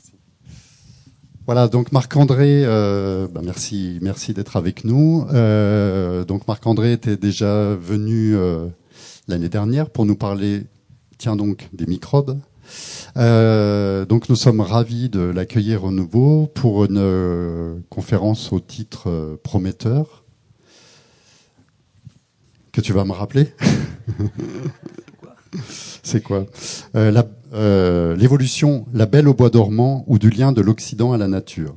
Merci. Voilà, donc Marc-André, euh, bah, merci, merci d'être avec nous. Euh, donc Marc-André était déjà venu euh, l'année dernière pour nous parler, tiens donc, des microbes. Euh, donc nous sommes ravis de l'accueillir au nouveau pour une euh, conférence au titre euh, prometteur que tu vas me rappeler? C'est quoi? Euh, la- euh, L'évolution, la belle au bois dormant ou du lien de l'Occident à la nature.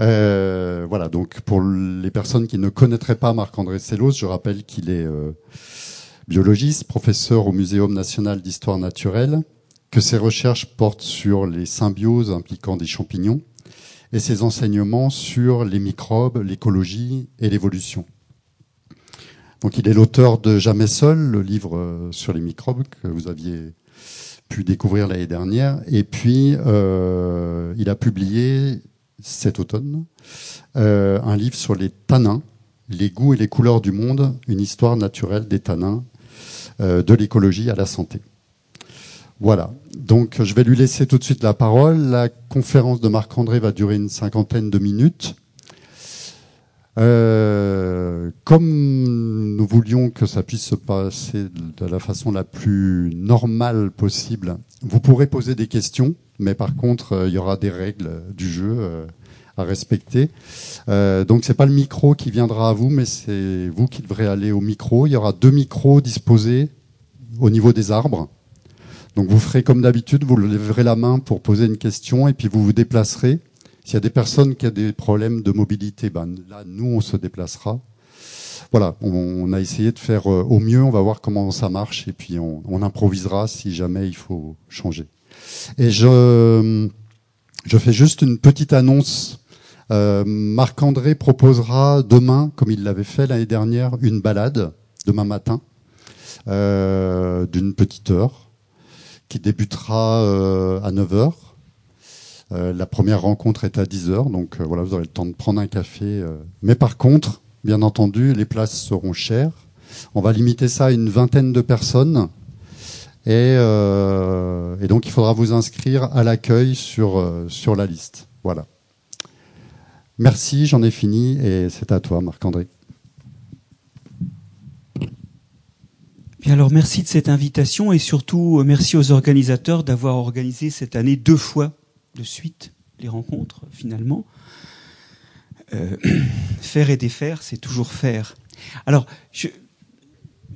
Euh, voilà, donc pour les personnes qui ne connaîtraient pas Marc-André Sellos, je rappelle qu'il est euh, biologiste, professeur au Muséum national d'histoire naturelle, que ses recherches portent sur les symbioses impliquant des champignons et ses enseignements sur les microbes, l'écologie et l'évolution. Donc il est l'auteur de Jamais seul, le livre sur les microbes que vous aviez pu découvrir l'année dernière. Et puis euh, il a publié cet automne euh, un livre sur les tanins, les goûts et les couleurs du monde, une histoire naturelle des tanins, euh, de l'écologie à la santé. Voilà. Donc, je vais lui laisser tout de suite la parole. La conférence de Marc-André va durer une cinquantaine de minutes. Euh, comme nous voulions que ça puisse se passer de la façon la plus normale possible, vous pourrez poser des questions, mais par contre, euh, il y aura des règles du jeu euh, à respecter. Donc, c'est pas le micro qui viendra à vous, mais c'est vous qui devrez aller au micro. Il y aura deux micros disposés au niveau des arbres. Donc vous ferez comme d'habitude, vous lèverez la main pour poser une question et puis vous vous déplacerez. S'il y a des personnes qui ont des problèmes de mobilité, ben là, nous, on se déplacera. Voilà, on, a essayé de faire euh, au mieux, on va voir comment ça marche et puis on, improvisera si jamais il faut changer. Et je, je fais juste une petite annonce. Euh, Marc-André proposera demain, comme il l'avait fait l'année dernière, une balade, demain matin, euh, d'une petite heure qui débutera à 9h. Euh, la première rencontre est à 10h, donc euh, voilà, vous aurez le temps de prendre un café. euh. Mais par contre, bien entendu, les places seront chères. On va limiter ça à une vingtaine de personnes. Et, euh, donc, il faudra vous inscrire à l'accueil sur, euh, sur la liste. Voilà. Merci, j'en ai fini et c'est à toi, Marc-André. Bien alors merci de cette invitation et surtout euh, merci aux organisateurs d'avoir organisé cette année deux fois de suite les rencontres finalement. Euh, faire et défaire, c'est toujours faire. Alors, je-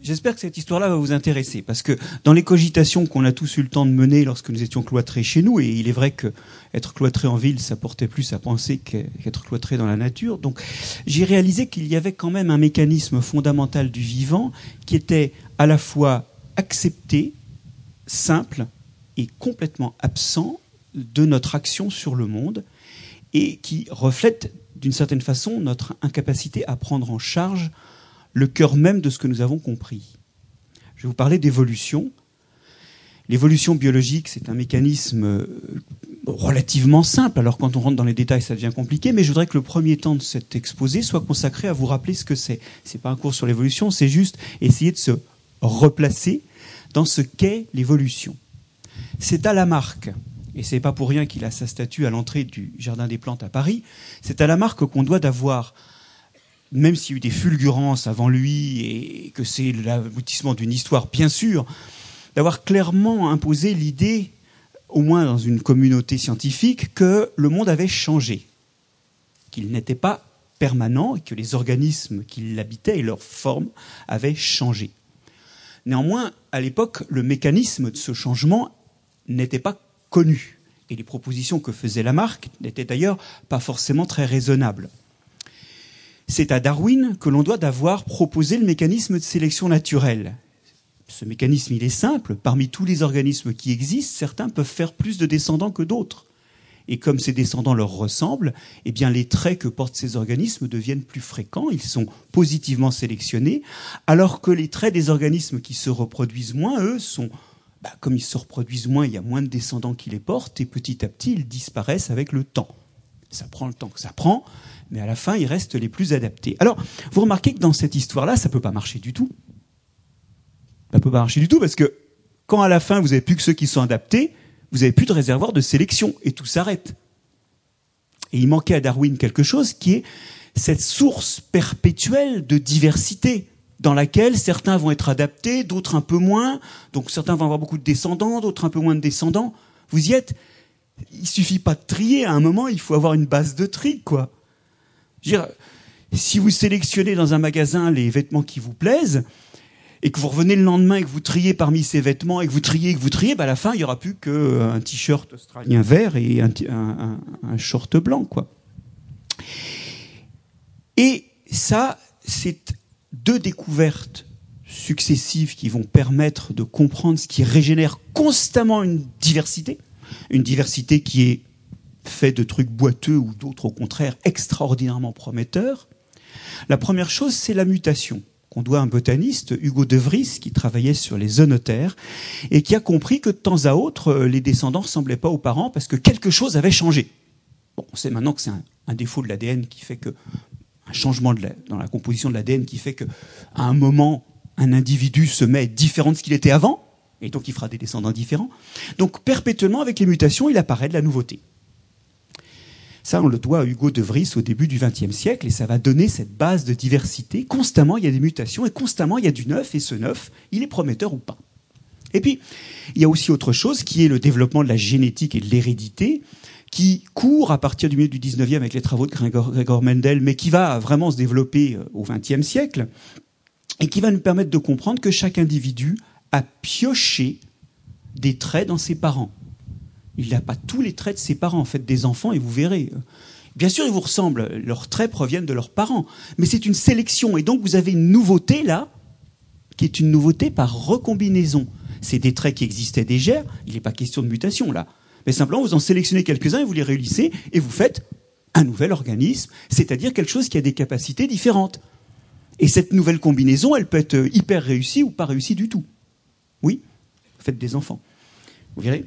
j'espère que cette histoire-là va vous intéresser parce que dans les cogitations qu'on a tous eu le temps de mener lorsque nous étions cloîtrés chez nous, et il est vrai que être cloîtré en ville, ça portait plus à penser qu'être cloîtré dans la nature. Donc, j'ai réalisé qu'il y avait quand même un mécanisme fondamental du vivant qui était à la fois accepté, simple et complètement absent de notre action sur le monde et qui reflète d'une certaine façon notre incapacité à prendre en charge le cœur même de ce que nous avons compris. Je vais vous parler d'évolution. L'évolution biologique, c'est un mécanisme euh, relativement simple. Alors quand on rentre dans les détails, ça devient compliqué, mais je voudrais que le premier temps de cet exposé soit consacré à vous rappeler ce que c'est. C'est pas un cours sur l'évolution, c'est juste essayer de se replacer dans ce qu'est l'évolution. C'est à Lamarck, et c'est pas pour rien qu'il a sa statue à l'entrée du Jardin des Plantes à Paris, c'est à Lamarck qu'on doit d'avoir, même s'il y a eu des fulgurances avant lui et que c'est l'aboutissement d'une histoire, bien sûr, d'avoir clairement imposé l'idée, au moins dans une communauté scientifique, que le monde avait changé, qu'il n'était pas permanent et que les organismes qui l'habitaient et leur forme avaient changé. Néanmoins, à l'époque, le mécanisme de ce changement n'était pas connu. Et les propositions que faisait Lamarck n'étaient d'ailleurs pas forcément très raisonnables. C'est à Darwin que l'on doit d'avoir proposé le mécanisme de sélection naturelle. Ce mécanisme, il est simple. Parmi tous les organismes qui existent, certains peuvent faire plus de descendants que d'autres. Et comme ces descendants leur ressemblent, eh bien les traits que portent ces organismes deviennent plus fréquents, ils sont positivement sélectionnés, alors que les traits des organismes qui se reproduisent moins, eux, sont bah, comme ils se reproduisent moins, il y a moins de descendants qui les portent, et petit à petit, ils disparaissent avec le temps. Ça prend le temps que ça prend, mais à la fin, ils restent les plus adaptés. Alors, vous remarquez que dans cette histoire-là, ça peut pas marcher du tout. Ça peut pas marcher du tout parce que quand à la fin, vous avez plus que ceux qui sont adaptés, vous n'avez plus de réservoir de sélection et tout s'arrête. Et il manquait à Darwin quelque chose qui est cette source perpétuelle de diversité dans laquelle certains vont être adaptés, d'autres un peu moins. Donc certains vont avoir beaucoup de descendants, d'autres un peu moins de descendants. Vous y êtes. Il suffit pas de trier. À un moment, il faut avoir une base de tri, quoi. Si vous sélectionnez dans un magasin les vêtements qui vous plaisent, et que vous revenez le lendemain et que vous triez parmi ces vêtements et que vous triez et que vous triez, bah à la fin, il y aura plus qu'un t-shirt australien vert et un, un, un, short blanc, quoi. Et ça, c'est deux découvertes successives qui vont permettre de comprendre ce qui régénère constamment une diversité, une diversité qui est faite de trucs boiteux ou d'autres au contraire extraordinairement prometteurs. La première chose, c'est la mutation qu'on doit à un botaniste, Hugo de Vries, qui travaillait sur les zoonotaires, et qui a compris que de temps à autre, euh, les descendants ne ressemblaient pas aux parents parce que quelque chose avait changé. On sait maintenant que c'est un, défaut de l'ADN qui fait que, un changement dans la composition de l'ADN qui fait qu'à un moment, un individu se met différent de ce qu'il était avant, et donc il fera des descendants différents. Donc perpétuellement, avec les mutations, il apparaît de la nouveauté. Ça, on le doit à Hugo de Vries au début du XXe siècle, et ça va donner cette base de diversité. Constamment, il y a des mutations, et constamment, il y a du neuf, et ce neuf, il est prometteur ou pas. Et puis, il y a aussi autre chose qui est le développement de la génétique et de l'hérédité, qui court à partir du milieu du XIXe avec les travaux de Gregor, Mendel, mais qui va vraiment se développer euh, au XXe siècle, et qui va nous permettre de comprendre que chaque individu a pioché des traits dans ses parents. Il n'a pas tous les traits de ses parents. En fait, des enfants, et vous verrez. Bien sûr, ils vous ressemblent. Leurs traits proviennent de leurs parents. Mais c'est une sélection. Et donc, vous avez une nouveauté là, qui est une nouveauté par recombinaison. C'est des traits qui existaient déjà. Il n'est pas question de mutation là. Mais simplement, vous en sélectionnez quelques-uns et vous les réunissez et vous faites un nouvel organisme, c'est-à-dire quelque chose qui a des capacités différentes. Et cette nouvelle combinaison, elle peut être hyper réussie ou pas réussie du tout. Oui, faites des enfants. Vous verrez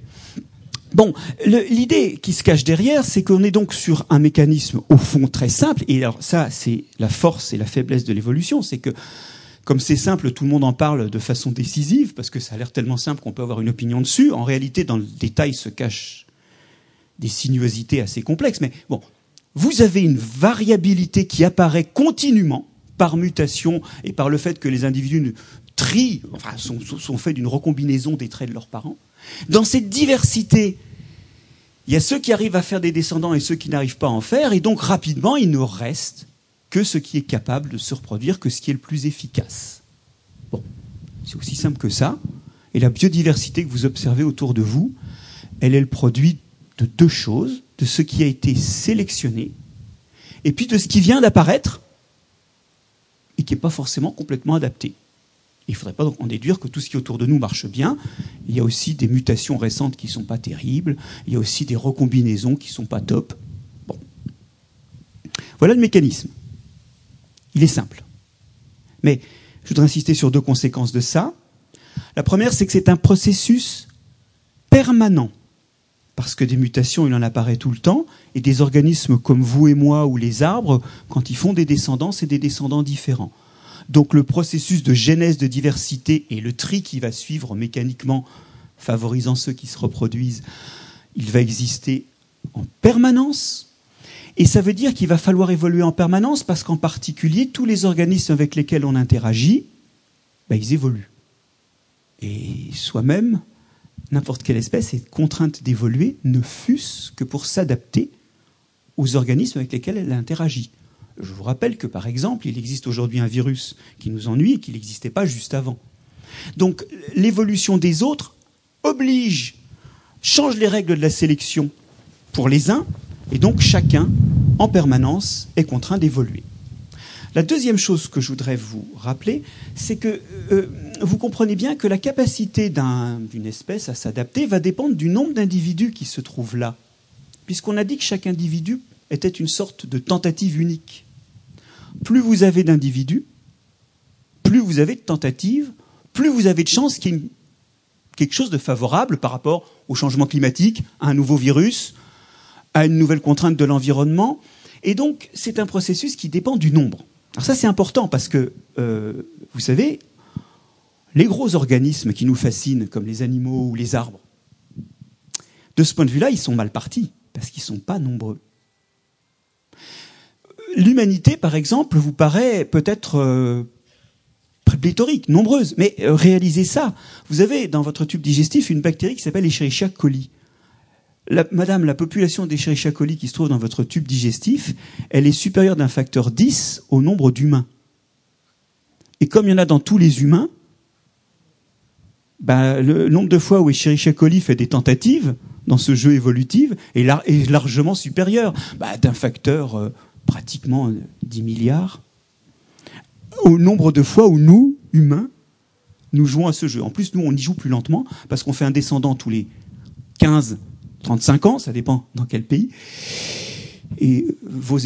Bon, l'idée qui se cache derrière, c'est qu'on est donc sur un mécanisme au fond très simple. Et alors ça, c'est la force et la faiblesse de l'évolution, c'est que comme c'est simple, tout le monde en parle de façon décisive parce que ça a l'air tellement simple qu'on peut avoir une opinion dessus. En réalité, dans le détail se cachent des sinuosités assez complexes. Mais bon, vous avez une variabilité qui apparaît continuellement par mutation et par le fait que les individus trient, enfin, sont, faits d'une recombinaison des traits de leurs parents. Dans cette diversité, il y a ceux qui arrivent à faire des descendants et ceux qui n'arrivent pas à en faire, et donc rapidement, il ne reste que ce qui est capable de se reproduire, que ce qui est le plus efficace. Bon, c'est aussi simple que ça. Et la biodiversité que vous observez autour de vous, elle est le produit de deux choses, de ce qui a été sélectionné, et puis de ce qui vient d'apparaître, et qui n'est pas forcément complètement adapté. Il ne faudrait pas en déduire que tout ce qui est autour de nous marche bien. Il y a aussi des mutations récentes qui ne sont pas terribles. Il y a aussi des recombinaisons qui ne sont pas top. Bon. Voilà le mécanisme. Il est simple. Mais je voudrais insister sur deux conséquences de ça. La première, c'est que c'est un processus permanent. Parce que des mutations, il en apparaît tout le temps. Et des organismes comme vous et moi ou les arbres, quand ils font des descendants, c'est des descendants différents. Donc le processus de genèse de diversité et le tri qui va suivre mécaniquement, favorisant ceux qui se reproduisent, il va exister en permanence. Et ça veut dire qu'il va falloir évoluer en permanence parce qu'en particulier, tous les organismes avec lesquels on interagit, ben, ils évoluent. Et soi-même, n'importe quelle espèce est contrainte d'évoluer, ne fût-ce que pour s'adapter aux organismes avec lesquels elle interagit. Je vous rappelle que, par exemple, il existe aujourd'hui un virus qui nous ennuie et qui n'existait pas juste avant. Donc l'évolution des autres oblige, change les règles de la sélection pour les uns, et donc chacun, en permanence, est contraint d'évoluer. La deuxième chose que je voudrais vous rappeler, c'est que euh, vous comprenez bien que la capacité d'une espèce à s'adapter va dépendre du nombre d'individus qui se trouvent là, puisqu'on a dit que chaque individu était une sorte de tentative unique. Plus vous avez d'individus, plus vous avez de tentatives, plus vous avez de chances qu'il y ait quelque chose de favorable par rapport au changement climatique, à un nouveau virus, à une nouvelle contrainte de l'environnement. Et donc, c'est un processus qui dépend du nombre. Alors ça, c'est important parce que, euh, vous savez, les gros organismes qui nous fascinent, comme les animaux ou les arbres, De ce point de vue-là, ils sont mal partis, parce qu'ils ne sont pas nombreux. L'humanité, par exemple, vous paraît peut-être euh, pléthorique, nombreuse, mais euh, réalisez ça. Vous avez dans votre tube digestif une bactérie qui s'appelle Escherichia coli. Madame, la population d'Escherichia coli qui se trouve dans votre tube digestif, elle est supérieure d'un facteur 10 au nombre d'humains. Et comme il y en a dans tous les humains, bah, le nombre de fois où Escherichia coli fait des tentatives dans ce jeu évolutif est, largement supérieur bah, d'un facteur euh, pratiquement 10 milliards au nombre de fois où nous, humains, nous jouons à ce jeu. En plus, nous, on y joue plus lentement parce qu'on fait un descendant tous les 15, 35 ans, ça dépend dans quel pays. Et vos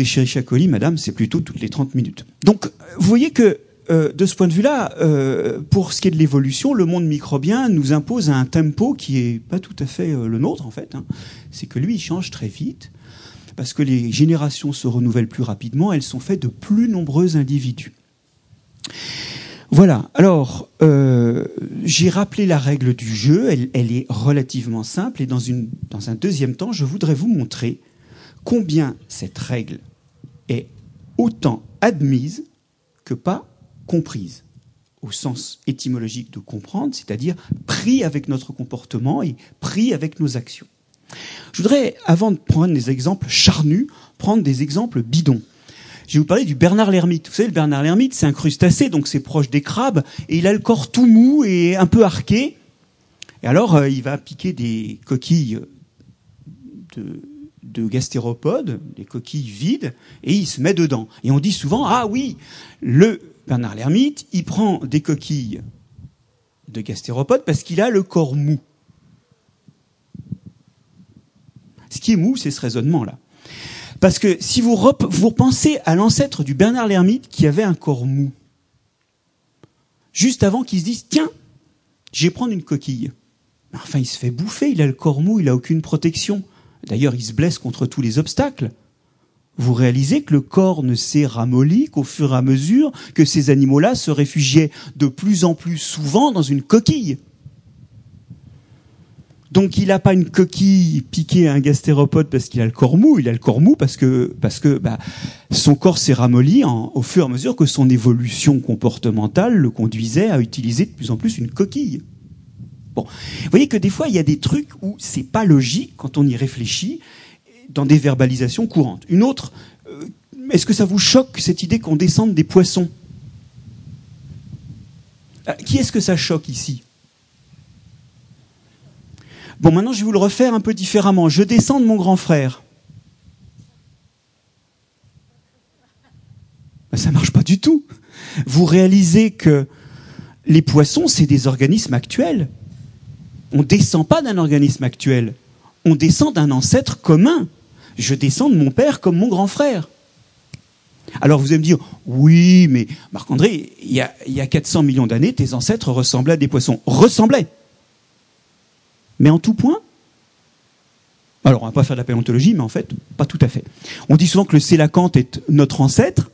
coli, madame, c'est plutôt toutes les 30 minutes. Donc, vous voyez que euh, de ce point de vue-là, euh, pour ce qui est de l'évolution, le monde microbien nous impose un tempo qui est pas tout à fait euh, le nôtre en fait. Hein. C'est que lui, il change très vite parce que les générations se renouvellent plus rapidement. Elles sont faites de plus nombreux individus. Voilà. Alors, j'ai rappelé la règle du jeu. Elle, est relativement simple et dans, dans un deuxième temps, je voudrais vous montrer combien cette règle est autant admise que pas comprise au sens étymologique de comprendre, c'est-à-dire pris avec notre comportement et pris avec nos actions. Je voudrais, avant de prendre des exemples charnus, prendre des exemples bidons. Je vais vous parler du Bernard l'ermite. Vous savez, le Bernard l'ermite, c'est un crustacé, donc c'est proche des crabes, et il a le corps tout mou et un peu arqué. Et alors, euh, il va piquer des coquilles de, de gastéropodes, des coquilles vides, et il se met dedans. Et on dit souvent, ah oui, le Bernard l'ermite, il prend des coquilles de gastéropodes parce qu'il a le corps mou. Ce qui est mou, c'est ce raisonnement-là. Parce que si vous, repensez à l'ancêtre du Bernard l'ermite qui avait un corps mou, juste avant qu'il se dise Tiens, je vais prendre une coquille. Enfin, il se fait bouffer, il a le corps mou, il n'a aucune protection. D'ailleurs, il se blesse contre tous les obstacles vous réalisez que le corps ne s'est ramolli qu'au fur et à mesure que ces animaux-là se réfugiaient de plus en plus souvent dans une coquille. Donc il n'a pas une coquille piquée à un gastéropode parce qu'il a le corps mou, il a le corps mou parce que, bah, son corps s'est ramolli au fur et à mesure que son évolution comportementale le conduisait à utiliser de plus en plus une coquille. Bon, vous voyez que des fois il y a des trucs où c'est pas logique quand on y réfléchit dans des verbalisations courantes. Une autre, euh, est-ce que ça vous choque cette idée qu'on descende des poissons? Euh, Qui est-ce que ça choque ici? Bon, maintenant je vais vous le refaire un peu différemment. Je descends de mon grand frère. Ben, ça marche pas du tout. Vous réalisez que les poissons, c'est des organismes actuels. On ne descend pas d'un organisme actuel. On descend d'un ancêtre commun je descends de mon père comme mon grand frère. Alors vous allez me dire, oui, mais Marc-André, il y a, il y a 400 millions d'années, tes ancêtres ressemblaient à des poissons. Ressemblaient. Mais en tout point Alors on va pas faire de la paléontologie, mais en fait, pas tout à fait. On dit souvent que le sélacanthe est notre ancêtre.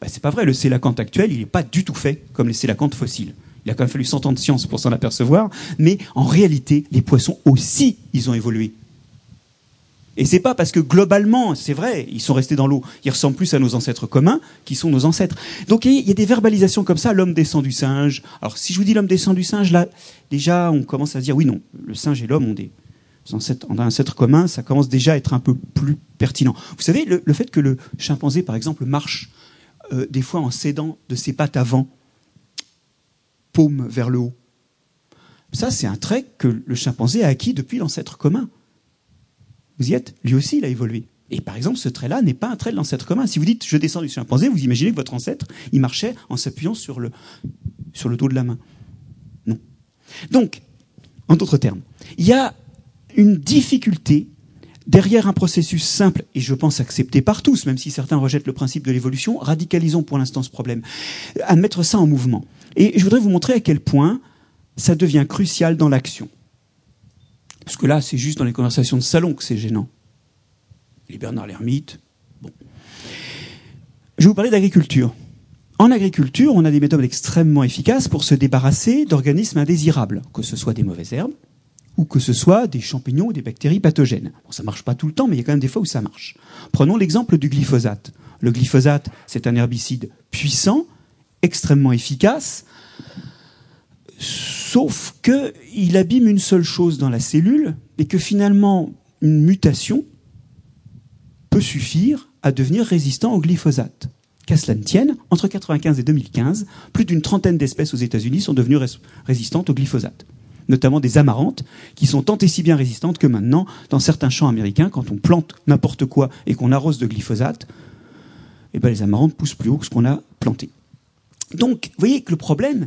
Ben, c'est pas vrai, le sélacanthe actuel, il n'est pas du tout fait comme les sélacantes fossiles. Il a quand même fallu 100 ans de science pour s'en apercevoir, mais en réalité, les poissons aussi, ils ont évolué. Et c'est pas parce que globalement, c'est vrai, ils sont restés dans l'eau, ils ressemblent plus à nos ancêtres communs qui sont nos ancêtres. Donc il y a des verbalisations comme ça, l'homme descend du singe. Alors si je vous dis l'homme descend du singe, là, déjà, on commence à se dire oui, non, le singe et l'homme ont des ancêtres, un ancêtre commun, ça commence déjà à être un peu plus pertinent. Vous savez, le, fait que le chimpanzé, par exemple, marche euh, des fois en s'aidant de ses pattes avant, paume vers le haut, ça, c'est un trait que le chimpanzé a acquis depuis l'ancêtre commun. Vous y êtes Lui aussi, il a évolué. Et par exemple, ce trait-là n'est pas un trait de l'ancêtre commun. Si vous dites je descends du chimpanzé, vous imaginez que votre ancêtre, il marchait en s'appuyant sur le, sur le dos de la main. Non. Donc, en d'autres termes, il y a une difficulté derrière un processus simple, et je pense accepté par tous, même si certains rejettent le principe de l'évolution, radicalisons pour l'instant ce problème, à mettre ça en mouvement. Et je voudrais vous montrer à quel point ça devient crucial dans l'action. Parce que là, c'est juste dans les conversations de salon que c'est gênant. Les Bernard l'ermite. Bon. Je vais vous parler d'agriculture. En agriculture, on a des méthodes extrêmement efficaces pour se débarrasser d'organismes indésirables, que ce soit des mauvaises herbes ou que ce soit des champignons ou des bactéries pathogènes. Bon, ça marche pas tout le temps, mais il y a quand même des fois où ça marche. Prenons l'exemple du glyphosate. Le glyphosate, c'est un herbicide puissant, extrêmement efficace, sauf qu'il abîme une seule chose dans la cellule et que finalement, une mutation peut suffire à devenir résistant au glyphosate. Qu'à cela ne tienne, entre 1995 et 2015, plus d'une trentaine d'espèces aux États-Unis sont devenues résistantes au glyphosate notamment des amarantes, qui sont tant et si bien résistantes que maintenant, dans certains champs américains, quand on plante n'importe quoi et qu'on arrose de glyphosate, eh ben les amarantes poussent plus haut que ce qu'on a planté. Donc, vous voyez que le problème,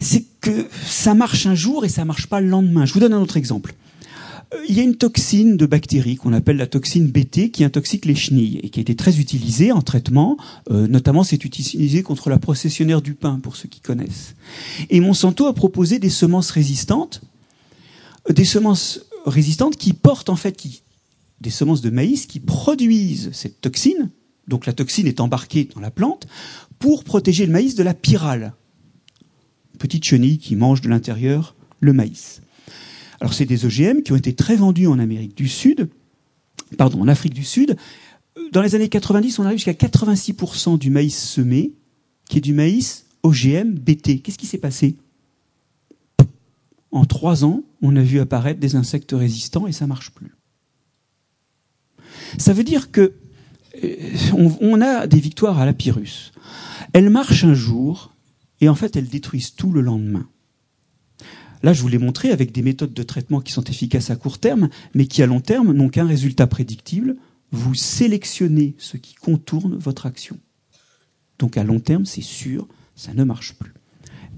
c'est que ça marche un jour et ça marche pas le lendemain. Je vous donne un autre exemple. Euh, il y a une toxine de bactéries qu'on appelle la toxine BT qui intoxique les chenilles et qui a été très utilisée en traitement. Euh, notamment, c'est utilisé contre la processionnaire du pain, pour ceux qui connaissent. Et Monsanto a proposé des semences résistantes, euh, des semences résistantes qui portent en fait qui, des semences de maïs qui produisent cette toxine. Donc la toxine est embarquée dans la plante pour protéger le maïs de la pyrale, petite chenille qui mange de l'intérieur le maïs. Alors c'est des OGM qui ont été très vendus en Amérique du Sud, pardon, en Afrique du Sud. Dans les années 90, on arrive jusqu'à 86% du maïs semé qui est du maïs OGM BT. Qu'est-ce qui s'est passé? En trois ans, on a vu apparaître des insectes résistants et ça marche plus. Ça veut dire que euh, on, a des victoires à la Pyrrhus. Elles marchent un jour et en fait elles détruisent tout le lendemain. Là, je vous l'ai montré avec des méthodes de traitement qui sont efficaces à court terme, mais qui à long terme n'ont qu'un résultat prédictible. Vous sélectionnez ce qui contourne votre action. Donc à long terme, c'est sûr, ça ne marche plus.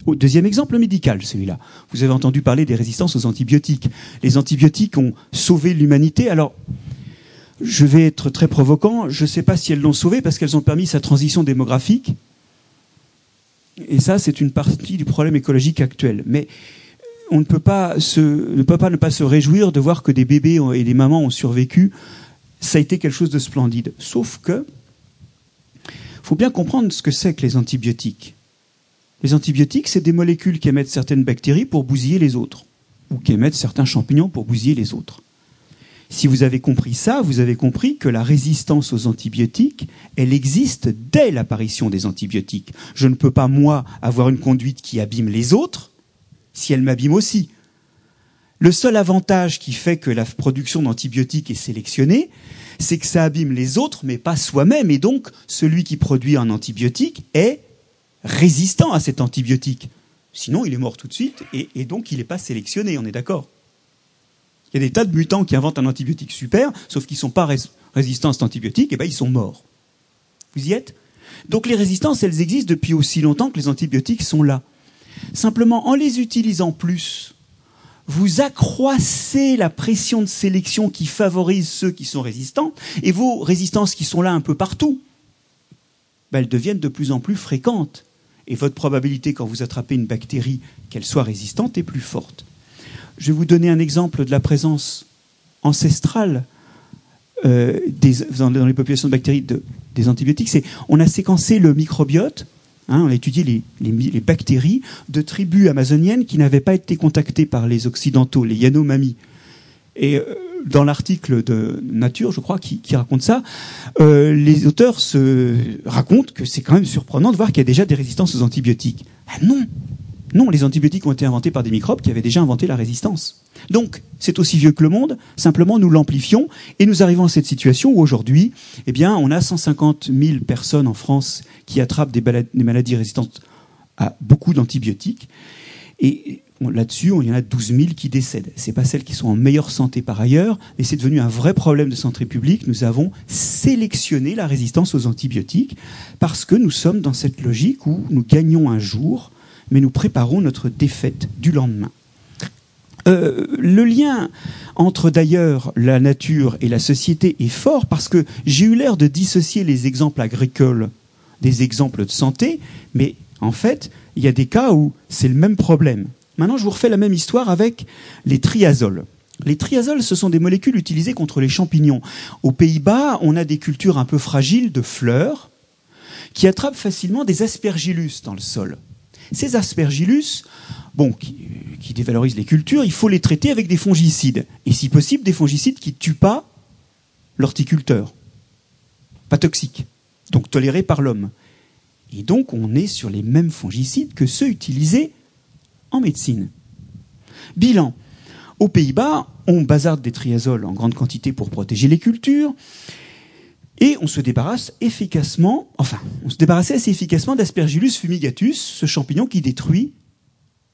Deuxième exemple médical, celui-là. Vous avez entendu parler des résistances aux antibiotiques. Les antibiotiques ont sauvé l'humanité. Alors, je vais être très provocant. Je ne sais pas si elles l'ont sauvé parce qu'elles ont permis sa transition démographique. Et ça, c'est une partie du problème écologique actuel. Mais on ne peut pas se, ne pas se réjouir de voir que des bébés et des mamans ont survécu. Ça a été quelque chose de splendide. Sauf que, faut bien comprendre ce que c'est que les antibiotiques. Les antibiotiques, c'est des molécules qui émettent certaines bactéries pour bousiller les autres, ou qui émettent certains champignons pour bousiller les autres. Si vous avez compris ça, vous avez compris que la résistance aux antibiotiques, elle existe dès l'apparition des antibiotiques. Je ne peux pas, moi, avoir une conduite qui abîme les autres, si elle m'abîme aussi. Le seul avantage qui fait que la production d'antibiotiques est sélectionnée, c'est que ça abîme les autres, mais pas soi-même. Et donc, celui qui produit un antibiotique est résistant à cet antibiotique. Sinon, il est mort tout de suite, et, donc il n'est pas sélectionné, on est d'accord? Il y a des tas de mutants qui inventent un antibiotique super, sauf qu'ils ne sont pas résistants à cet antibiotique, et bien ils sont morts. Vous y êtes? Donc les résistances, elles existent depuis aussi longtemps que les antibiotiques sont là. Simplement, en les utilisant plus, vous accroissez la pression de sélection qui favorise ceux qui sont résistants, et vos résistances qui sont là un peu partout, ben, elles deviennent de plus en plus fréquentes. Et votre probabilité, quand vous attrapez une bactérie, qu'elle soit résistante, est plus forte. Je vais vous donner un exemple de la présence ancestrale euh, dans, les populations de bactéries des antibiotiques. C'est on a séquencé le microbiote Hein, on a étudié les, bactéries de tribus amazoniennes qui n'avaient pas été contactées par les Occidentaux, les Yanomami. Et euh, dans l'article de Nature, je crois, qui, raconte ça, euh, les auteurs se racontent que c'est quand même surprenant de voir qu'il y a déjà des résistances aux antibiotiques. Ah non non, les antibiotiques ont été inventés par des microbes qui avaient déjà inventé la résistance. Donc, c'est aussi vieux que le monde, simplement nous l'amplifions et nous arrivons à cette situation où aujourd'hui, eh bien, on a 150 000 personnes en France qui attrapent des, maladies résistantes à beaucoup d'antibiotiques. Et là-dessus, il y en a 12 000 qui décèdent. Ce pas celles qui sont en meilleure santé par ailleurs, mais c'est devenu un vrai problème de santé publique. Nous avons sélectionné la résistance aux antibiotiques parce que nous sommes dans cette logique où nous gagnons un jour mais nous préparons notre défaite du lendemain. Euh, le lien entre d'ailleurs la nature et la société est fort parce que j'ai eu l'air de dissocier les exemples agricoles des exemples de santé, mais en fait, il y a des cas où c'est le même problème. Maintenant, je vous refais la même histoire avec les triazoles. Les triazoles, ce sont des molécules utilisées contre les champignons. Aux Pays-Bas, on a des cultures un peu fragiles de fleurs qui attrapent facilement des aspergillus dans le sol. Ces aspergillus, bon, qui, qui dévalorisent les cultures, il faut les traiter avec des fongicides. Et si possible, des fongicides qui ne tuent pas l'horticulteur. Pas toxiques. Donc tolérés par l'homme. Et donc on est sur les mêmes fongicides que ceux utilisés en médecine. Bilan. Aux Pays-Bas, on bazarde des triazoles en grande quantité pour protéger les cultures. Et on se débarrasse efficacement, enfin, on se débarrassait assez efficacement d'Aspergillus fumigatus, ce champignon qui détruit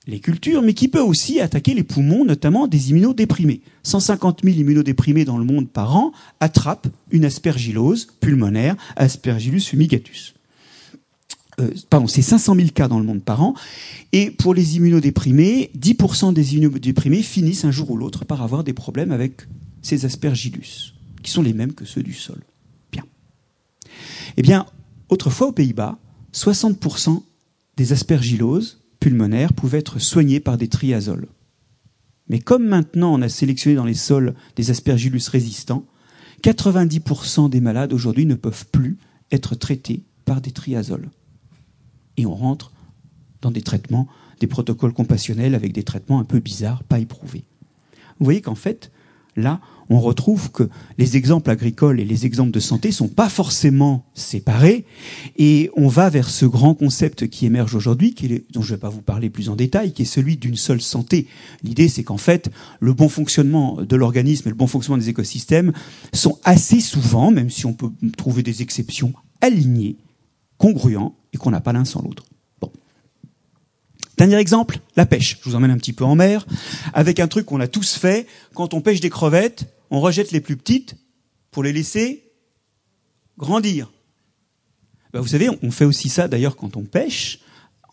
les cultures, mais qui peut aussi attaquer les poumons, notamment des immunodéprimés. 150 000 immunodéprimés dans le monde par an attrapent une aspergillose pulmonaire, Aspergillus fumigatus. Euh, pardon, c'est 500 000 cas dans le monde par an. Et pour les immunodéprimés, 10% des immunodéprimés finissent un jour ou l'autre par avoir des problèmes avec ces aspergillus, qui sont les mêmes que ceux du sol. Eh bien, autrefois aux Pays-Bas, 60% des aspergilloses pulmonaires pouvaient être soignées par des triazoles. Mais comme maintenant on a sélectionné dans les sols des aspergillus résistants, 90% des malades aujourd'hui ne peuvent plus être traités par des triazoles et on rentre dans des traitements, des protocoles compassionnels avec des traitements un peu bizarres, pas éprouvés. Vous voyez qu'en fait, là, on retrouve que les exemples agricoles et les exemples de santé sont pas forcément séparés, et on va vers ce grand concept qui émerge aujourd'hui, dont je ne vais pas vous parler plus en détail, qui est celui d'une seule santé. L'idée, c'est qu'en fait, le bon fonctionnement de l'organisme et le bon fonctionnement des écosystèmes sont assez souvent, même si on peut trouver des exceptions, alignés, congruents et qu'on n'a pas l'un sans l'autre. Dernier exemple, la pêche. Je vous emmène un petit peu en mer, avec un truc qu'on a tous fait. Quand on pêche des crevettes, on rejette les plus petites pour les laisser grandir. Ben vous savez, on fait aussi ça d'ailleurs quand on pêche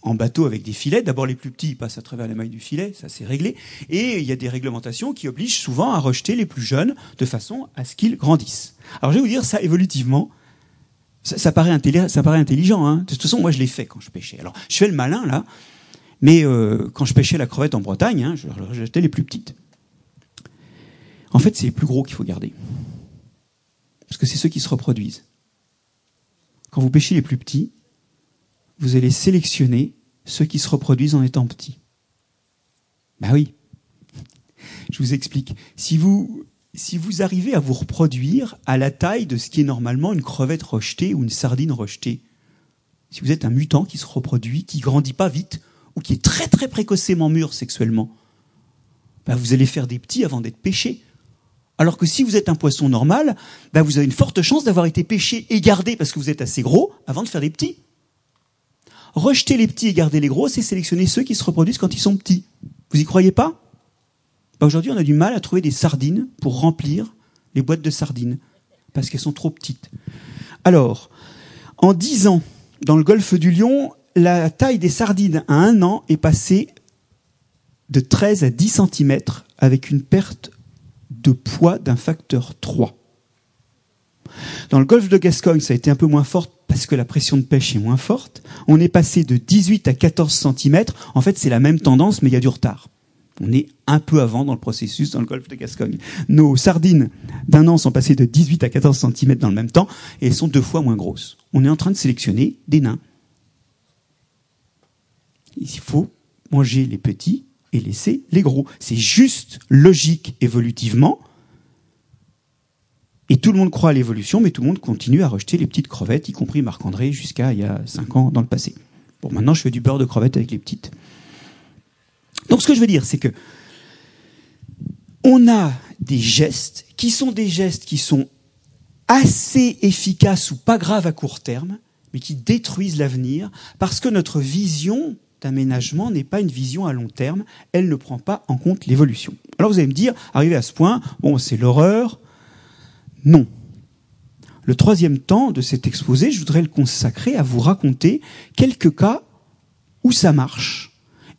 en bateau avec des filets. D'abord, les plus petits passent à travers les mailles du filet, ça c'est réglé. Et il y a des réglementations qui obligent souvent à rejeter les plus jeunes de façon à ce qu'ils grandissent. Alors je vais vous dire ça évolutivement, ça, paraît, intelligent. Hein. De toute façon, moi, je l'ai fait quand je pêchais. Alors, je fais le malin, là. Mais euh, quand je pêchais la crevette en Bretagne, hein, j'achetais les plus petites. En fait, c'est les plus gros qu'il faut garder. Parce que c'est ceux qui se reproduisent. Quand vous pêchez les plus petits, vous allez sélectionner ceux qui se reproduisent en étant petits. Ben oui. Je vous explique. Si vous arrivez à vous reproduire à la taille de ce qui est normalement une crevette rejetée ou une sardine rejetée, si vous êtes un mutant qui se reproduit, qui grandit pas vite, ou qui est très très précocement mûr sexuellement, ben vous allez faire des petits avant d'être pêchés. Alors que si vous êtes un poisson normal, ben vous avez une forte chance d'avoir été pêché et gardé parce que vous êtes assez gros avant de faire des petits. Rejeter les petits et garder les gros, c'est sélectionner ceux qui se reproduisent quand ils sont petits. Vous y croyez pas? Bah, aujourd'hui, on a du mal à trouver des sardines pour remplir les boîtes de sardines, parce qu'elles sont trop petites. Alors, en 10 ans, dans le golfe du Lion, la taille des sardines à un an est passée de 13 à 10 cm avec une perte de poids d'un facteur 3. Dans le golfe de Gascogne, ça a été un peu moins fort parce que la pression de pêche est moins forte. On est passé de 18 à 14 cm. En fait, c'est la même tendance, mais il y a du retard. On est un peu avant dans le processus dans le golfe de Gascogne. Nos sardines d'un an sont passées de 18 à 14 cm dans le même temps et elles sont deux fois moins grosses. On est en train de sélectionner des nains. Il faut manger les petits et laisser les gros. C'est juste logique évolutivement. Et tout le monde croit à l'évolution, mais tout le monde continue à rejeter les petites crevettes, y compris Marc-André, jusqu'à il y a 5 ans dans le passé. Bon, maintenant je fais du beurre de crevettes avec les petites. Donc ce que je veux dire, c'est que on a des gestes qui sont des gestes qui sont assez efficaces ou pas graves à court terme, mais qui détruisent l'avenir parce que notre vision d'aménagement n'est pas une vision à long terme, elle ne prend pas en compte l'évolution. Alors vous allez me dire, arrivé à ce point, bon, c'est l'horreur. Non. Le troisième temps de cet exposé, je voudrais le consacrer à vous raconter quelques cas où ça marche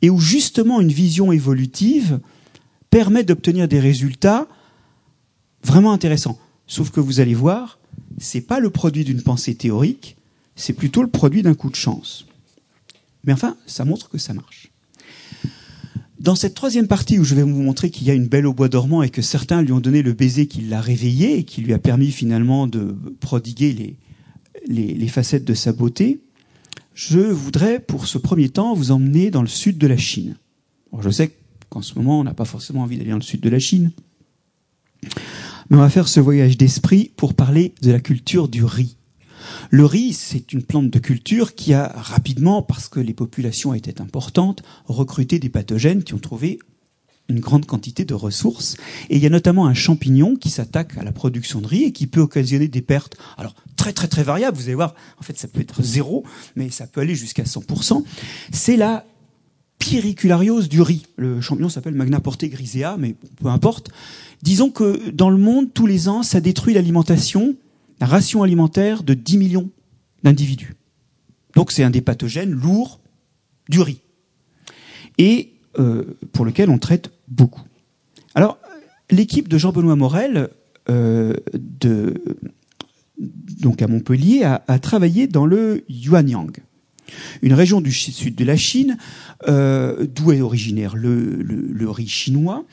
et où justement une vision évolutive permet d'obtenir des résultats vraiment intéressants. Sauf que vous allez voir, c'est pas le produit d'une pensée théorique, c'est plutôt le produit d'un coup de chance. Mais enfin, ça montre que ça marche. Dans cette troisième partie où je vais vous montrer qu'il y a une belle au bois dormant et que certains lui ont donné le baiser qui l'a réveillé et qui lui a permis finalement de prodiguer les, facettes de sa beauté, je voudrais, pour ce premier temps, vous emmener dans le sud de la Chine. je sais qu'en ce moment, on n'a pas forcément envie d'aller dans le sud de la Chine. Mais on va faire ce voyage d'esprit pour parler de la culture du riz. Le riz, c'est une plante de culture qui a rapidement, parce que les populations étaient importantes, recruté des pathogènes qui ont trouvé une grande quantité de ressources. Et il y a notamment un champignon qui s'attaque à la production de riz et qui peut occasionner des pertes. Alors, très très très variables, vous allez voir, en fait ça peut être zéro, mais ça peut aller jusqu'à 100%. C'est la piriculariose du riz. Le champignon s'appelle Magna porte grisea, mais peu importe. Disons que dans le monde, tous les ans, ça détruit l'alimentation, ration alimentaire de 10 millions d'individus. Donc c'est un des pathogènes lourds du riz. Et euh, pour lequel on traite beaucoup. Alors, l'équipe de Jean-Benoît Morel, euh, donc à Montpellier, a, travaillé dans le Yuanyang, une région du sud de la Chine, euh, d'où est originaire le, riz chinois,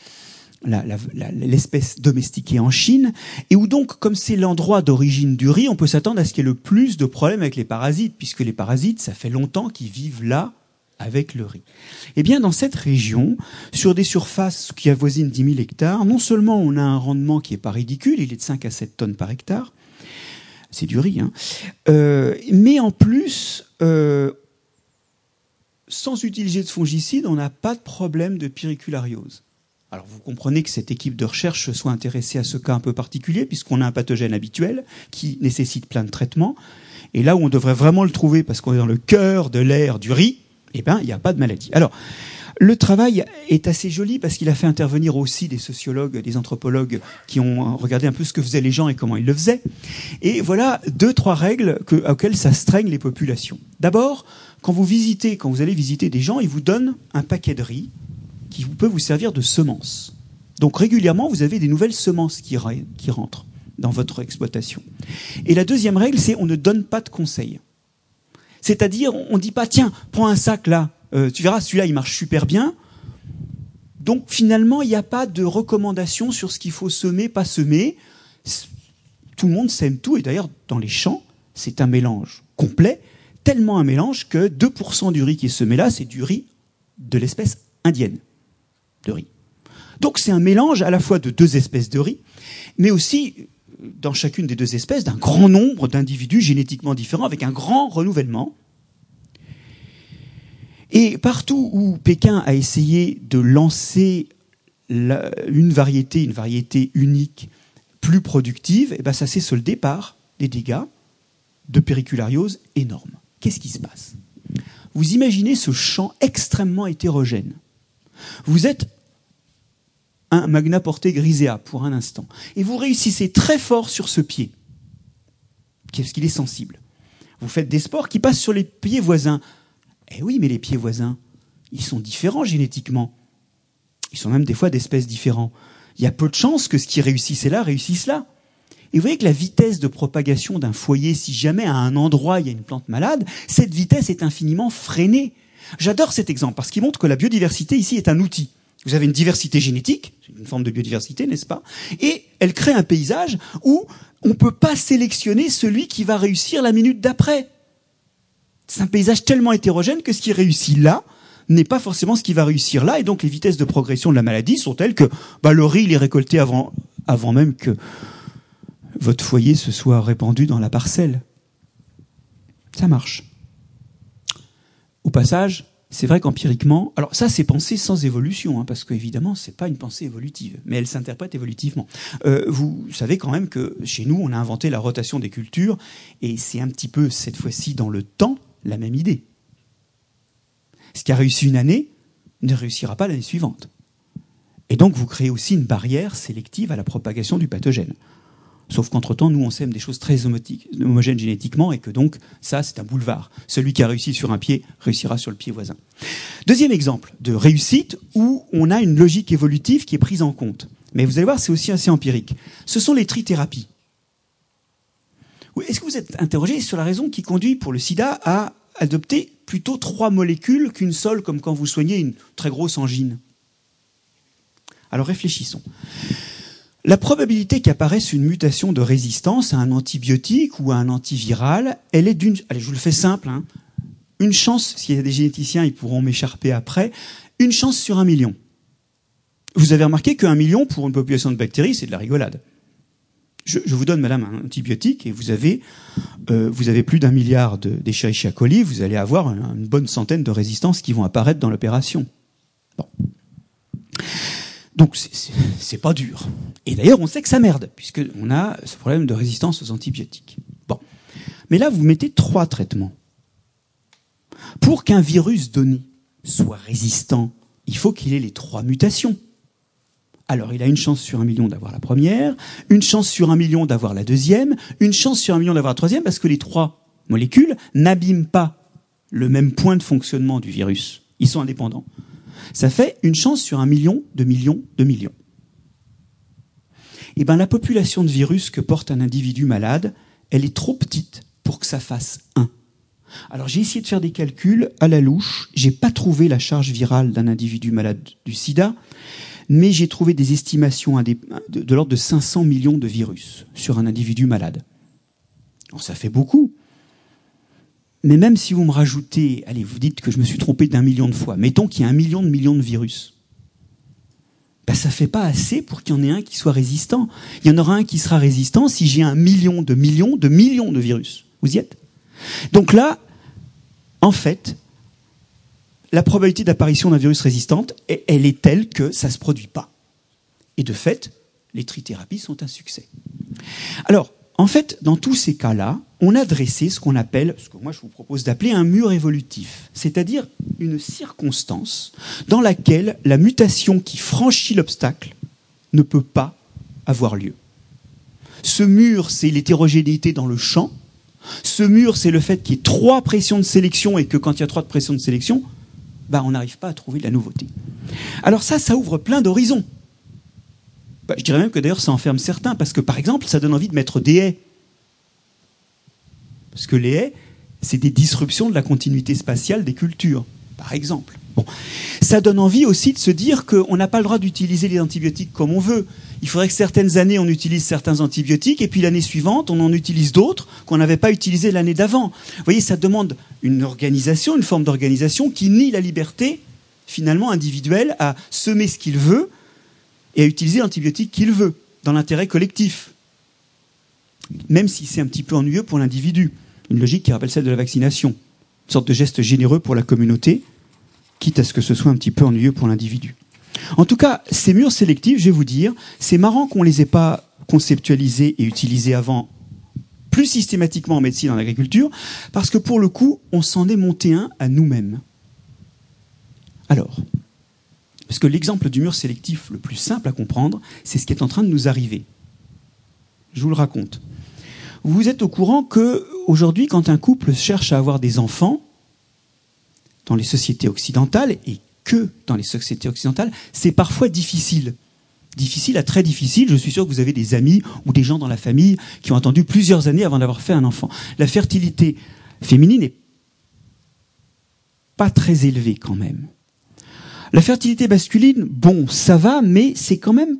l'espèce domestiquée en Chine, et où donc, comme c'est l'endroit d'origine du riz, on peut s'attendre à ce qu'il y ait le plus de problèmes avec les parasites, puisque les parasites, ça fait longtemps qu'ils vivent là, avec le riz. Eh bien, dans cette région, sur des surfaces qui avoisinent 10 000 hectares, non seulement on a un rendement qui n'est pas ridicule, il est de 5 à 7 tonnes par hectare, c'est du riz, hein, euh, mais en plus, euh, sans utiliser de fongicides, on n'a pas de problème de périculariose. Alors vous comprenez que cette équipe de recherche soit intéressée à ce cas un peu particulier, puisqu'on a un pathogène habituel qui nécessite plein de traitements. Et là où on devrait vraiment le trouver, parce qu'on est dans le cœur de l'air du riz, eh bien, il n'y a pas de maladie. Alors, le travail est assez joli parce qu'il a fait intervenir aussi des sociologues, des anthropologues qui ont regardé un peu ce que faisaient les gens et comment ils le faisaient. Et voilà deux, trois règles auxquelles s'astreignent les populations. D'abord, quand vous visitez, quand vous allez visiter des gens, ils vous donnent un paquet de riz qui peut vous servir de semence. Donc régulièrement, vous avez des nouvelles semences qui, rentrent dans votre exploitation. Et la deuxième règle, c'est on ne donne pas de conseils. C'est-à-dire, on ne dit pas, tiens, prends un sac là, euh, tu verras, celui-là, il marche super bien. Donc finalement, il n'y a pas de recommandation sur ce qu'il faut semer, pas semer. Tout le monde sème tout, et d'ailleurs, dans les champs, c'est un mélange complet, tellement un mélange que 2% du riz qui est semé là, c'est du riz de l'espèce indienne de riz. Donc c'est un mélange à la fois de deux espèces de riz, mais aussi dans chacune des deux espèces d'un grand nombre d'individus génétiquement différents avec un grand renouvellement. Et partout où Pékin a essayé de lancer une variété, une variété unique, plus productive, et eh ben ça s'est soldé par des dégâts de périculariose énormes. Qu'est-ce qui se passe? Vous imaginez ce champ extrêmement hétérogène. Vous êtes un magna porté grisea pour un instant. Et vous réussissez très fort sur ce pied, parce qu'il est sensible. Vous faites des sports qui passent sur les pieds voisins. Eh oui, mais les pieds voisins, ils sont différents génétiquement. Ils sont même des fois d'espèces différents. Il y a peu de chances que ce qui réussissait là réussisse là. Et vous voyez que la vitesse de propagation d'un foyer, si jamais à un endroit il y a une plante malade, cette vitesse est infiniment freinée. J'adore cet exemple parce qu'il montre que la biodiversité ici est un outil. Vous avez une diversité génétique, c'est une forme de biodiversité, n'est-ce pas? Et elle crée un paysage où on ne peut pas sélectionner celui qui va réussir la minute d'après. C'est un paysage tellement hétérogène que ce qui réussit là n'est pas forcément ce qui va réussir là, et donc les vitesses de progression de la maladie sont telles que bah, le riz est récolté avant, avant même que votre foyer se soit répandu dans la parcelle. Ça marche. Au passage, c'est vrai qu'empiriquement, alors ça c'est pensée sans évolution, hein, parce qu'évidemment c'est pas une pensée évolutive, mais elle s'interprète évolutivement. Euh, vous savez quand même que chez nous on a inventé la rotation des cultures, et c'est un petit peu cette fois-ci dans le temps la même idée. Ce qui a réussi une année ne réussira pas l'année suivante. Et donc vous créez aussi une barrière sélective à la propagation du pathogène. Sauf qu'entre-temps, nous, on sème des choses très homogènes génétiquement et que donc, ça, c'est un boulevard. Celui qui a réussi sur un pied réussira sur le pied voisin. Deuxième exemple de réussite où on a une logique évolutive qui est prise en compte. Mais vous allez voir, c'est aussi assez empirique. Ce sont les trithérapies. Est-ce que vous êtes interrogé sur la raison qui conduit pour le sida à adopter plutôt trois molécules qu'une seule, comme quand vous soignez une très grosse angine? Alors réfléchissons. La probabilité qu'apparaisse une mutation de résistance à un antibiotique ou à un antiviral, elle est d'une, allez, je vous le fais simple, hein, une chance, s'il y a des généticiens, ils pourront m'écharper après, une chance sur un million. Vous avez remarqué qu'un million pour une population de bactéries, c'est de la rigolade. Je, vous donne, madame, un antibiotique et vous avez, euh, vous avez plus d'un milliard d'Escherichia coli, vous allez avoir une bonne centaine de résistances qui vont apparaître dans l'opération. Donc c'est pas dur. Et d'ailleurs, on sait que ça merde, puisqu'on a ce problème de résistance aux antibiotiques. Bon. Mais là, vous mettez trois traitements. Pour qu'un virus donné soit résistant, il faut qu'il ait les trois mutations. Alors, il a une chance sur un million d'avoir la première, une chance sur un million d'avoir la deuxième, une chance sur un million d'avoir la troisième, parce que les trois molécules n'abîment pas le même point de fonctionnement du virus. Ils sont indépendants. Ça fait une chance sur un million de millions de millions. Eh bien, la population de virus que porte un individu malade, elle est trop petite pour que ça fasse 1. Alors j'ai essayé de faire des calculs à la louche, j'ai pas trouvé la charge virale d'un individu malade du sida, mais j'ai trouvé des estimations de, l'ordre de 500 millions de virus sur un individu malade. Alors ça fait beaucoup. Mais même si vous me rajoutez, allez, vous dites que je me suis trompé d'un million de fois, mettons qu'il y a un million de millions de virus. Ben, ça fait pas assez pour qu'il y en ait un qui soit résistant. Il y en aura un qui sera résistant si j'ai un million de millions de millions de virus. Vous y êtes? Donc là, en fait, la probabilité d'apparition d'un virus résistant, elle est telle que ça ne se produit pas. Et de fait, les trithérapies sont un succès. Alors, en fait, dans tous ces cas-là, on a dressé ce qu'on appelle, ce que moi je vous propose d'appeler un mur évolutif, c'est-à-dire une circonstance dans laquelle la mutation qui franchit l'obstacle ne peut pas avoir lieu. Ce mur, c'est l'hétérogénéité dans le champ. Ce mur, c'est le fait qu'il y ait trois pressions de sélection et que quand il y a trois pressions de sélection, bah, on n'arrive pas à trouver de la nouveauté. Alors ça, ça ouvre plein d'horizons. Bah, je dirais même que d'ailleurs ça enferme certains, parce que par exemple, ça donne envie de mettre des haies. Parce que les haies, c'est des disruptions de la continuité spatiale des cultures, par exemple. Bon. Ça donne envie aussi de se dire qu'on n'a pas le droit d'utiliser les antibiotiques comme on veut. Il faudrait que certaines années, on utilise certains antibiotiques, et puis l'année suivante, on en utilise d'autres qu'on n'avait pas utilisés l'année d'avant. Vous voyez, ça demande une organisation, une forme d'organisation qui nie la liberté, finalement, individuelle à semer ce qu'il veut et à utiliser l'antibiotique qu'il veut, dans l'intérêt collectif. Même si c'est un petit peu ennuyeux pour l'individu. Une logique qui rappelle celle de la vaccination. Une sorte de geste généreux pour la communauté, quitte à ce que ce soit un petit peu ennuyeux pour l'individu. En tout cas, ces murs sélectifs, je vais vous dire, c'est marrant qu'on ne les ait pas conceptualisés et utilisés avant plus systématiquement en médecine en agriculture, parce que pour le coup, on s'en est monté un à nous-mêmes. Alors, parce que l'exemple du mur sélectif le plus simple à comprendre, c'est ce qui est en train de nous arriver. Je vous le raconte. Vous êtes au courant que aujourd'hui, quand un couple cherche à avoir des enfants dans les sociétés occidentales et que dans les sociétés occidentales, c'est parfois difficile. Difficile à très difficile. Je suis sûr que vous avez des amis ou des gens dans la famille qui ont attendu plusieurs années avant d'avoir fait un enfant. La fertilité féminine n'est pas très élevée quand même. La fertilité masculine, bon, ça va, mais c'est quand même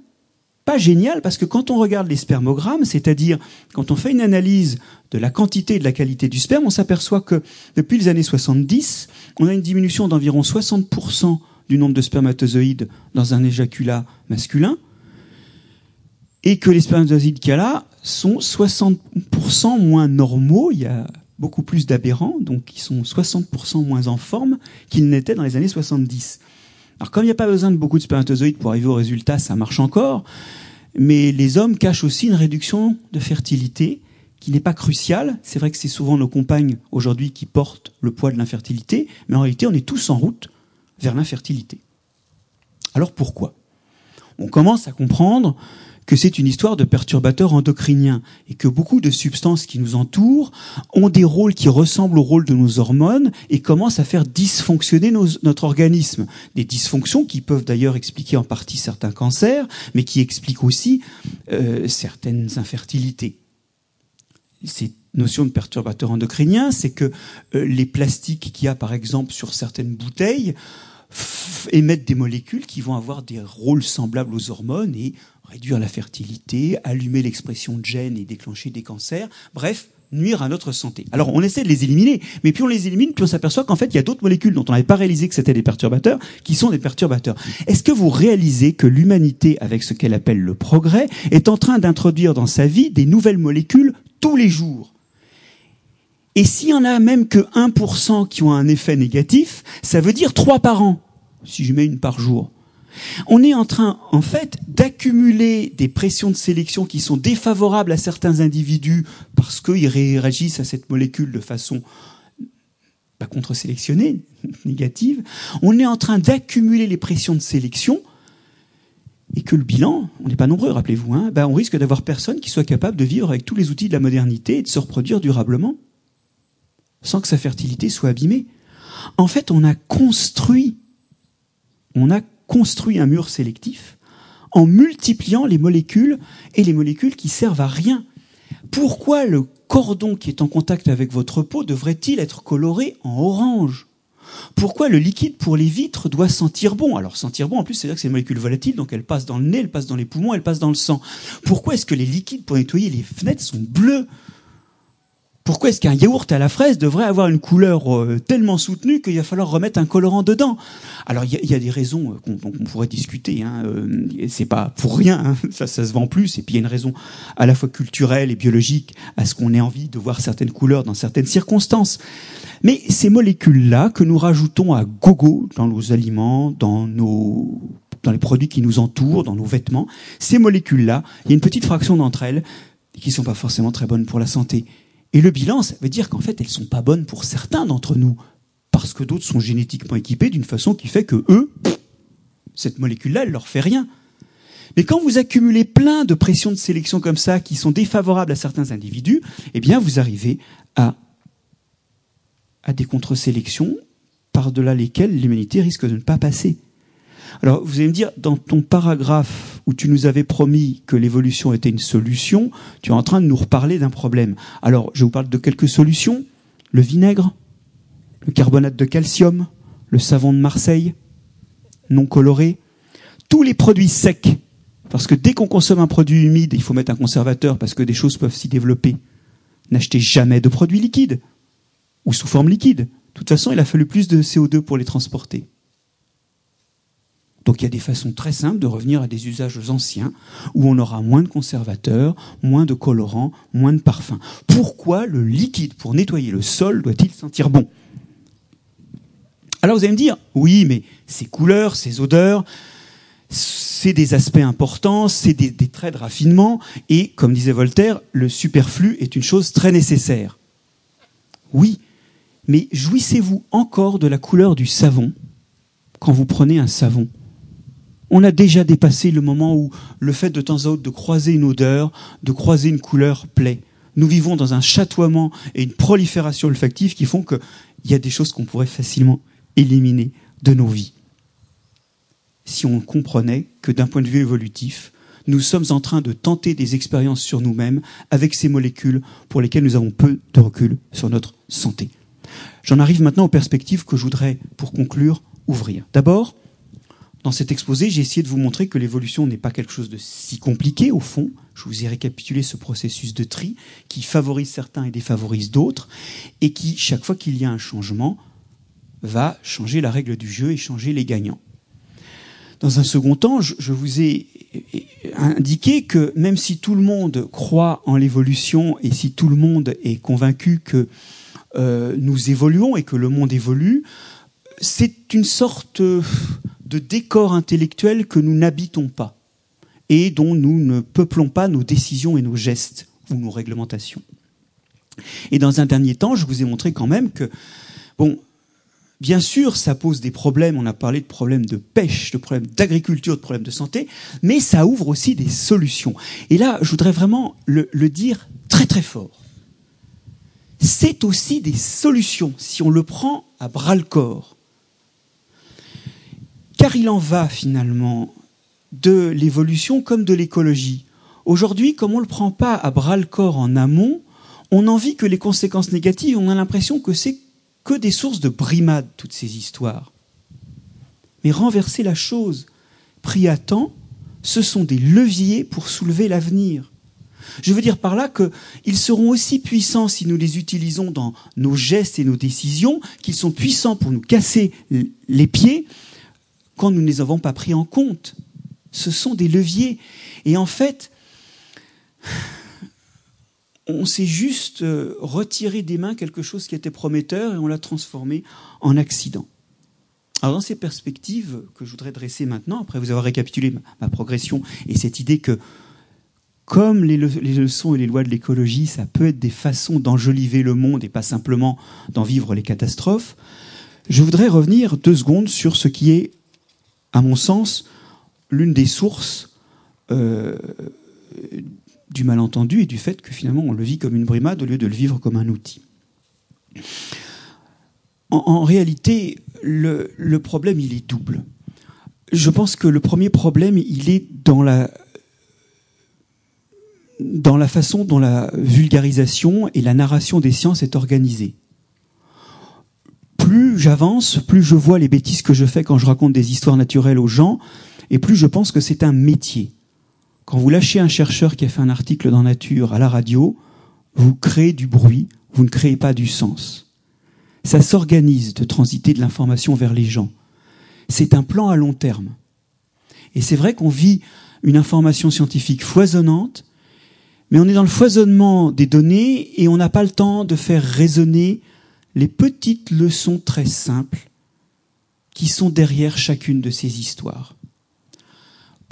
pas génial parce que quand on regarde les spermogrammes, c'est-à-dire quand on fait une analyse de la quantité et de la qualité du sperme, on s'aperçoit que depuis les années 70, on a une diminution d'environ 60% du nombre de spermatozoïdes dans un éjaculat masculin et que les spermatozoïdes qu'il y a là sont 60% moins normaux. Il y a beaucoup plus d'aberrants, donc ils sont 60% moins en forme qu'ils n'étaient dans les années 70. Alors comme il n'y a pas besoin de beaucoup de spermatozoïdes pour arriver au résultat, ça marche encore. Mais les hommes cachent aussi une réduction de fertilité qui n'est pas cruciale. C'est vrai que c'est souvent nos compagnes aujourd'hui qui portent le poids de l'infertilité, mais en réalité on est tous en route vers l'infertilité. Alors pourquoi? On commence à comprendre que c'est une histoire de perturbateurs endocriniens et que beaucoup de substances qui nous entourent ont des rôles qui ressemblent au rôle de nos hormones et commencent à faire dysfonctionner notre organisme. Des dysfonctions qui peuvent d'ailleurs expliquer en partie certains cancers, mais qui expliquent aussi euh, certaines infertilités. Ces notions de perturbateurs endocriniens, c'est que euh, les plastiques qu'il y a par exemple sur certaines bouteilles émettent des molécules qui vont avoir des rôles semblables aux hormones et réduire la fertilité, allumer l'expression de gènes et déclencher des cancers. Bref, nuire à notre santé. Alors on essaie de les éliminer, mais puis on les élimine, puis on s'aperçoit qu'en fait il y a d'autres molécules dont on n'avait pas réalisé que c'était des perturbateurs, qui sont des perturbateurs. Est-ce que vous réalisez que l'humanité, avec ce qu'elle appelle le progrès, est en train d'introduire dans sa vie des nouvelles molécules tous les jours? Et s'il y en a même que 1% qui ont un effet négatif, ça veut dire 3 par an, si je mets une par jour. On est en train, en fait, d'accumuler des pressions de sélection qui sont défavorables à certains individus parce qu'ils réagissent à cette molécule de façon pas contre-sélectionnée, négative. On est en train d'accumuler les pressions de sélection et que le bilan, on n'est pas nombreux, rappelez-vous, hein, ben on risque d'avoir personne qui soit capable de vivre avec tous les outils de la modernité et de se reproduire durablement sans que sa fertilité soit abîmée. En fait, on a construit, on a construit un mur sélectif en multipliant les molécules et les molécules qui servent à rien. Pourquoi le cordon qui est en contact avec votre peau devrait-il être coloré en orange? Pourquoi le liquide pour les vitres doit sentir bon? Alors sentir bon, en plus, c'est-à-dire que c'est une molécule volatile, donc elle passe dans le nez, elle passe dans les poumons, elle passe dans le sang. Pourquoi est-ce que les liquides pour nettoyer les fenêtres sont bleus? Pourquoi est-ce qu'un yaourt à la fraise devrait avoir une couleur euh, tellement soutenue qu'il va falloir remettre un colorant dedans? Alors il y, a des raisons euh, qu'on pourrait discuter. Hein, euh, c'est pas pour rien, hein, ça, ça se vend plus. Et puis il y a une raison à la fois culturelle et biologique à ce qu'on ait envie de voir certaines couleurs dans certaines circonstances. Mais ces molécules-là que nous rajoutons à gogo dans nos aliments, dans nos dans les produits qui nous entourent, dans nos vêtements, ces molécules-là, il y a une petite fraction d'entre elles qui sont pas forcément très bonnes pour la santé. Et le bilan, ça veut dire qu'en fait, elles sont pas bonnes pour certains d'entre nous, parce que d'autres sont génétiquement équipés d'une façon qui fait que eux, cette molécule-là, elle leur fait rien. Mais quand vous accumulez plein de pressions de sélection comme ça, qui sont défavorables à certains individus, eh bien, vous arrivez à, à des contre-sélections par-delà lesquelles l'humanité risque de ne pas passer. Alors, vous allez me dire, dans ton paragraphe où tu nous avais promis que l'évolution était une solution, tu es en train de nous reparler d'un problème. Alors, je vous parle de quelques solutions. Le vinaigre, le carbonate de calcium, le savon de Marseille, non coloré, tous les produits secs. Parce que dès qu'on consomme un produit humide, il faut mettre un conservateur parce que des choses peuvent s'y développer. N'achetez jamais de produits liquides ou sous forme liquide. De toute façon, il a fallu plus de CO2 pour les transporter. Donc il y a des façons très simples de revenir à des usages anciens où on aura moins de conservateurs, moins de colorants, moins de parfums. Pourquoi le liquide pour nettoyer le sol doit-il sentir bon? Alors vous allez me dire, oui, mais ces couleurs, ces odeurs, c'est des aspects importants, c'est des, traits de raffinement, et comme disait Voltaire, le superflu est une chose très nécessaire. Oui, mais jouissez-vous encore de la couleur du savon quand vous prenez un savon? On a déjà dépassé le moment où le fait de temps à autre de croiser une odeur, de croiser une couleur plaît. Nous vivons dans un chatoiement et une prolifération olfactive qui font qu'il y a des choses qu'on pourrait facilement éliminer de nos vies. Si on comprenait que d'un point de vue évolutif, nous sommes en train de tenter des expériences sur nous-mêmes avec ces molécules pour lesquelles nous avons peu de recul sur notre santé. J'en arrive maintenant aux perspectives que je voudrais, pour conclure, ouvrir. D'abord, dans cet exposé, j'ai essayé de vous montrer que l'évolution n'est pas quelque chose de si compliqué au fond. Je vous ai récapitulé ce processus de tri qui favorise certains et défavorise d'autres et qui, chaque fois qu'il y a un changement, va changer la règle du jeu et changer les gagnants. Dans un second temps, je vous ai indiqué que même si tout le monde croit en l'évolution et si tout le monde est convaincu que euh, nous évoluons et que le monde évolue, c'est une sorte de décor intellectuel que nous n'habitons pas et dont nous ne peuplons pas nos décisions et nos gestes ou nos réglementations. Et dans un dernier temps, je vous ai montré quand même que, bon, bien sûr, ça pose des problèmes. On a parlé de problèmes de pêche, de problèmes d'agriculture, de problèmes de santé, mais ça ouvre aussi des solutions. Et là, je voudrais vraiment le dire très très fort. C'est aussi des solutions si on le prend à bras le corps. Car il en va finalement de l'évolution comme de l'écologie. Aujourd'hui, comme on ne le prend pas à bras le corps en amont, on en vit que les conséquences négatives, on a l'impression que c'est que des sources de brimade, toutes ces histoires. Mais renverser la chose, pris à temps, ce sont des leviers pour soulever l'avenir. Je veux dire par là qu'ils seront aussi puissants si nous les utilisons dans nos gestes et nos décisions, qu'ils sont puissants pour nous casser les pieds quand nous ne les avons pas pris en compte. Ce sont des leviers. Et en fait, on s'est juste euh, retiré des mains quelque chose qui était prometteur et on l'a transformé en accident. Alors dans ces perspectives que je voudrais dresser maintenant, après vous avoir récapitulé ma, progression et cette idée que comme les, leçons et les lois de l'écologie, ça peut être des façons d'enjoliver le monde et pas simplement d'en vivre les catastrophes, je voudrais revenir deux secondes sur ce qui est, à mon sens, l'une des sources euh, du malentendu et du fait que finalement on le vit comme une brimade au lieu de le vivre comme un outil. En, réalité, le, problème, il est double. Je pense que le premier problème, il est dans la, dans la façon dont la vulgarisation et la narration des sciences est organisée. Plus j'avance, plus je vois les bêtises que je fais quand je raconte des histoires naturelles aux gens, et plus je pense que c'est un métier. Quand vous lâchez un chercheur qui a fait un article dans Nature à la radio, vous créez du bruit, vous ne créez pas du sens. Ça s'organise de transiter de l'information vers les gens. C'est un plan à long terme. Et c'est vrai qu'on vit une information scientifique foisonnante, mais on est dans le foisonnement des données et on n'a pas le temps de faire résonner les petites leçons très simples qui sont derrière chacune de ces histoires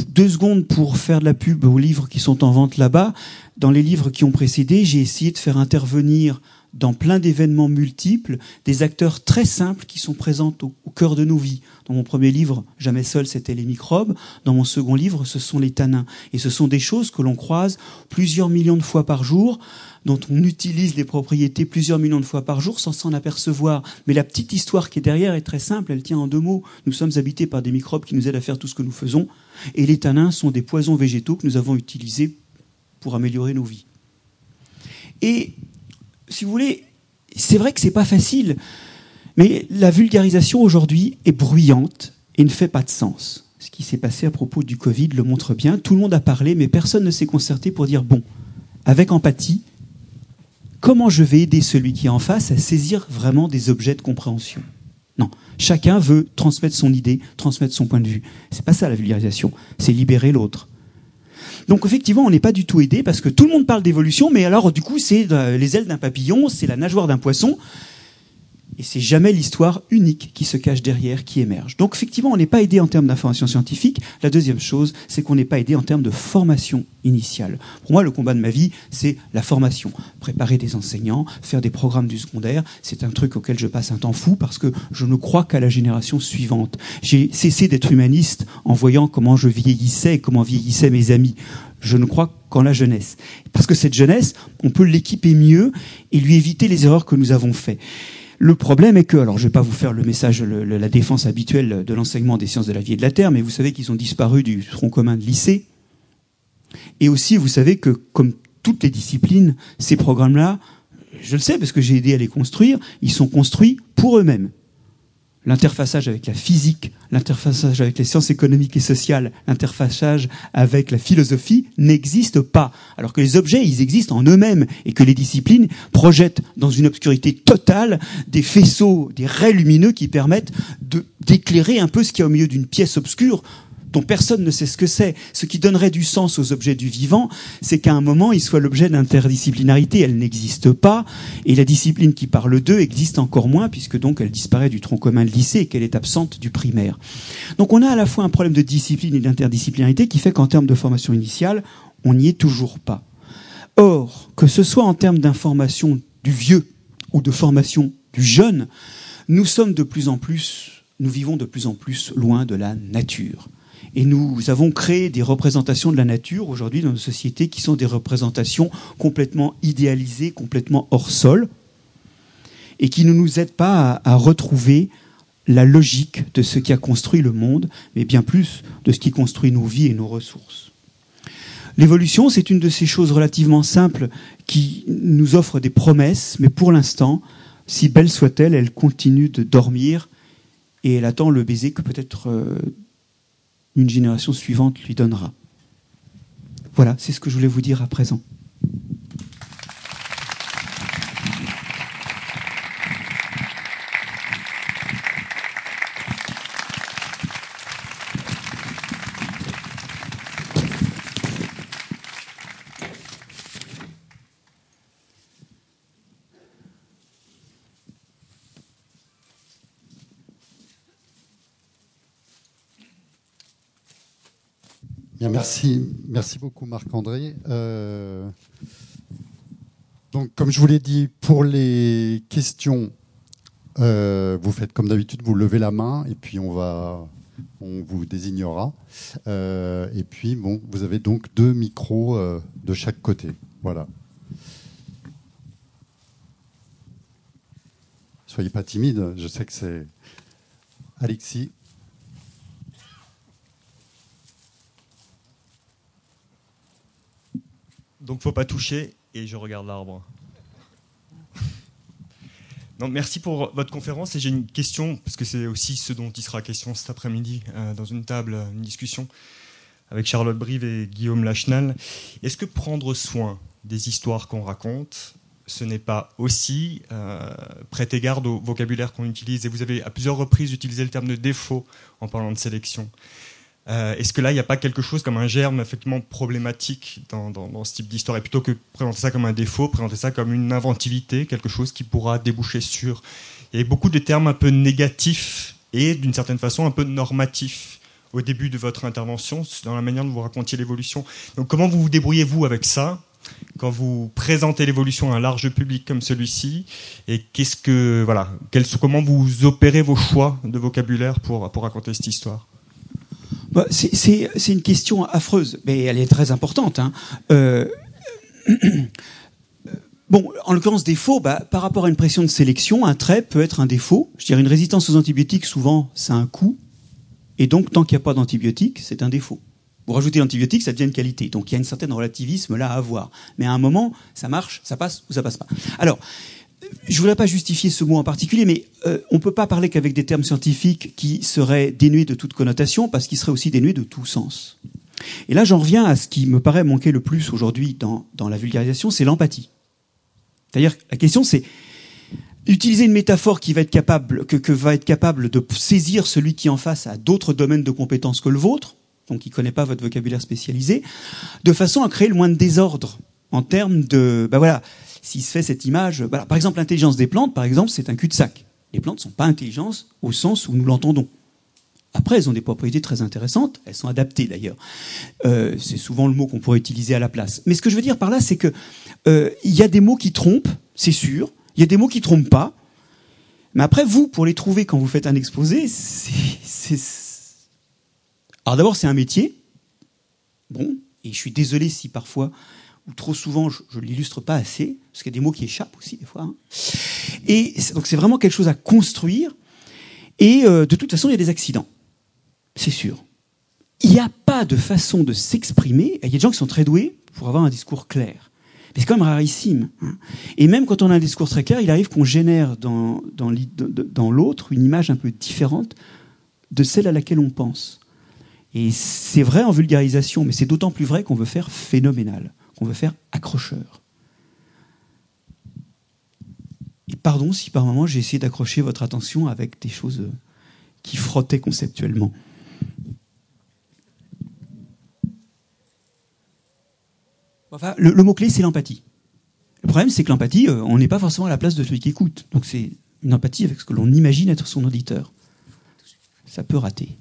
deux secondes pour faire de la pub aux livres qui sont en vente là-bas. Dans les livres qui ont précédé, j'ai essayé de faire intervenir dans plein d'événements multiples des acteurs très simples qui sont présents au, cœur de nos vies. Dans mon premier livre, Jamais seul, c'était les microbes. Dans mon second livre, ce sont les tanins. Et ce sont des choses que l'on croise plusieurs millions de fois par jour, dont on utilise les propriétés plusieurs millions de fois par jour sans s'en apercevoir. Mais la petite histoire qui est derrière est très simple, elle tient en deux mots. Nous sommes habités par des microbes qui nous aident à faire tout ce que nous faisons. Et les tanins sont des poisons végétaux que nous avons utilisés pour améliorer nos vies. Et si vous voulez, c'est vrai que c'est pas facile, mais la vulgarisation aujourd'hui est bruyante et ne fait pas de sens. Ce qui s'est passé à propos du Covid le montre bien. Tout le monde a parlé, mais personne ne s'est concerté pour dire bon, avec empathie, comment je vais aider celui qui est en face à saisir vraiment des objets de compréhension? Non, chacun veut transmettre son idée, transmettre son point de vue. C'est pas ça la vulgarisation, c'est libérer l'autre. Donc effectivement, on n'est pas du tout aidé parce que tout le monde parle d'évolution, mais alors du coup, c'est euh, les ailes d'un papillon, c'est la nageoire d'un poisson. Et c'est jamais l'histoire unique qui se cache derrière, qui émerge. Donc effectivement, on n'est pas aidé en termes d'information scientifique. La deuxième chose, c'est qu'on n'est pas aidé en termes de formation initiale. Pour moi, le combat de ma vie, c'est la formation. Préparer des enseignants, faire des programmes du secondaire, c'est un truc auquel je passe un temps fou parce que je ne crois qu'à la génération suivante. J'ai cessé d'être humaniste en voyant comment je vieillissais et comment vieillissaient mes amis je ne crois qu'en la jeunesse. Parce que cette jeunesse, on peut l'équiper mieux et lui éviter les erreurs que nous avons faites. Le problème est que, alors je ne vais pas vous faire le message, la défense habituelle de l'enseignement des sciences de la vie et de la Terre, mais vous savez qu'ils ont disparu du tronc commun de lycée. Et aussi, vous savez que, comme toutes les disciplines, ces programmes-là, je le sais parce que j'ai aidé à les construire, ils sont construits pour eux-mêmes l'interfaçage avec la physique, l'interfaçage avec les sciences économiques et sociales, l'interfaçage avec la philosophie n'existe pas. Alors que les objets, ils existent en eux-mêmes et que les disciplines projettent dans une obscurité totale des faisceaux, des raies lumineux qui permettent d'éclairer un peu ce qu'il y a au milieu d'une pièce obscure dont personne ne sait ce que c'est. Ce qui donnerait du sens aux objets du vivant, c'est qu'à un moment, ils soient l'objet d'interdisciplinarité. Elle n'existe pas, et la discipline qui parle d'eux existe encore moins, puisque donc elle disparaît du tronc commun de lycée et qu'elle est absente du primaire. Donc on a à la fois un problème de discipline et d'interdisciplinarité qui fait qu'en termes de formation initiale, on n'y est toujours pas. Or, que ce soit en termes d'information du vieux ou de formation du jeune, nous sommes de plus en plus, nous vivons de plus en plus loin de la nature. Et nous avons créé des représentations de la nature aujourd'hui dans nos sociétés qui sont des représentations complètement idéalisées, complètement hors sol, et qui ne nous aident pas à, retrouver la logique de ce qui a construit le monde, mais bien plus de ce qui construit nos vies et nos ressources. L'évolution, c'est une de ces choses relativement simples qui nous offre des promesses, mais pour l'instant, si belle soit-elle, elle continue de dormir et elle attend le baiser que peut-être euh, une génération suivante lui donnera. Voilà, c'est ce que je voulais vous dire à présent. Merci, merci beaucoup Marc-André. Euh, donc, comme je vous l'ai dit, pour les questions, euh, vous faites comme d'habitude, vous levez la main et puis on va, on vous désignera. Euh, et puis, bon, vous avez donc deux micros de chaque côté. Voilà. Soyez pas timide. Je sais que c'est Alexis. Donc faut pas toucher et je regarde l'arbre. merci pour votre conférence et j'ai une question, parce que c'est aussi ce dont il sera question cet après-midi euh, dans une table, une discussion avec Charlotte Brive et Guillaume Lachenal. Est-ce que prendre soin des histoires qu'on raconte, ce n'est pas aussi euh, prêter garde au vocabulaire qu'on utilise? Et vous avez à plusieurs reprises utilisé le terme de défaut en parlant de sélection. Euh, est-ce que là, il n'y a pas quelque chose comme un germe effectivement problématique dans, ce type d'histoire? Et plutôt que présenter ça comme un défaut, présenter ça comme une inventivité, quelque chose qui pourra déboucher sur. Il y a beaucoup de termes un peu négatifs et d'une certaine façon un peu normatifs au début de votre intervention, dans la manière dont vous racontiez l'évolution. Donc comment vous vous débrouillez-vous avec ça quand vous présentez l'évolution à un large public comme celui-ci? Et qu'est-ce que voilà, comment vous opérez vos choix de vocabulaire pour, pour raconter cette histoire? Bah, c'est une question affreuse, mais elle est très importante. Hein. Euh, bon, en l'occurrence, défaut, bah, par rapport à une pression de sélection, un trait peut être un défaut. Je dirais une résistance aux antibiotiques, souvent, c'est un coût. Et donc, tant qu'il n'y a pas d'antibiotiques, c'est un défaut. Vous rajoutez l'antibiotique, ça devient une qualité. Donc, il y a un certain relativisme là à avoir. Mais à un moment, ça marche, ça passe ou ça passe pas. Alors, je voudrais pas justifier ce mot en particulier, mais euh, on peut pas parler qu'avec des termes scientifiques qui seraient dénués de toute connotation, parce qu'ils seraient aussi dénués de tout sens. Et là, j'en reviens à ce qui me paraît manquer le plus aujourd'hui dans, dans la vulgarisation, c'est l'empathie. C'est-à-dire, la question, c'est utiliser une métaphore qui va être capable, que, que va être capable de saisir celui qui en face a d'autres domaines de compétences que le vôtre, donc qui connaît pas votre vocabulaire spécialisé, de façon à créer le moins de désordre en termes de, ben voilà, s'il se fait cette image. Par exemple, l'intelligence des plantes, par exemple, c'est un cul-de-sac. Les plantes ne sont pas intelligentes au sens où nous l'entendons. Après, elles ont des propriétés très intéressantes, elles sont adaptées d'ailleurs. Euh, c'est souvent le mot qu'on pourrait utiliser à la place. Mais ce que je veux dire par là, c'est que euh, y a des mots qui trompent, c'est sûr. Il y a des mots qui trompent pas. Mais après, vous, pour les trouver quand vous faites un exposé, c'est. Alors d'abord, c'est un métier. Bon, et je suis désolé si parfois trop souvent je ne l'illustre pas assez, parce qu'il y a des mots qui échappent aussi des fois. Hein. Et donc c'est vraiment quelque chose à construire. Et euh, de toute façon, il y a des accidents. C'est sûr. Il n'y a pas de façon de s'exprimer. Il y a des gens qui sont très doués pour avoir un discours clair. Mais c'est quand même rarissime. Hein. Et même quand on a un discours très clair, il arrive qu'on génère dans, l'autre une image un peu différente de celle à laquelle on pense. Et c'est vrai en vulgarisation, mais c'est d'autant plus vrai qu'on veut faire phénoménal qu'on veut faire accrocheur. Et pardon si par moment j'ai essayé d'accrocher votre attention avec des choses euh, qui frottaient conceptuellement. Enfin, le, mot-clé, c'est l'empathie. Le problème, c'est que l'empathie, euh, on n'est pas forcément à la place de celui qui écoute. Donc c'est une empathie avec ce que l'on imagine être son auditeur. Ça peut rater.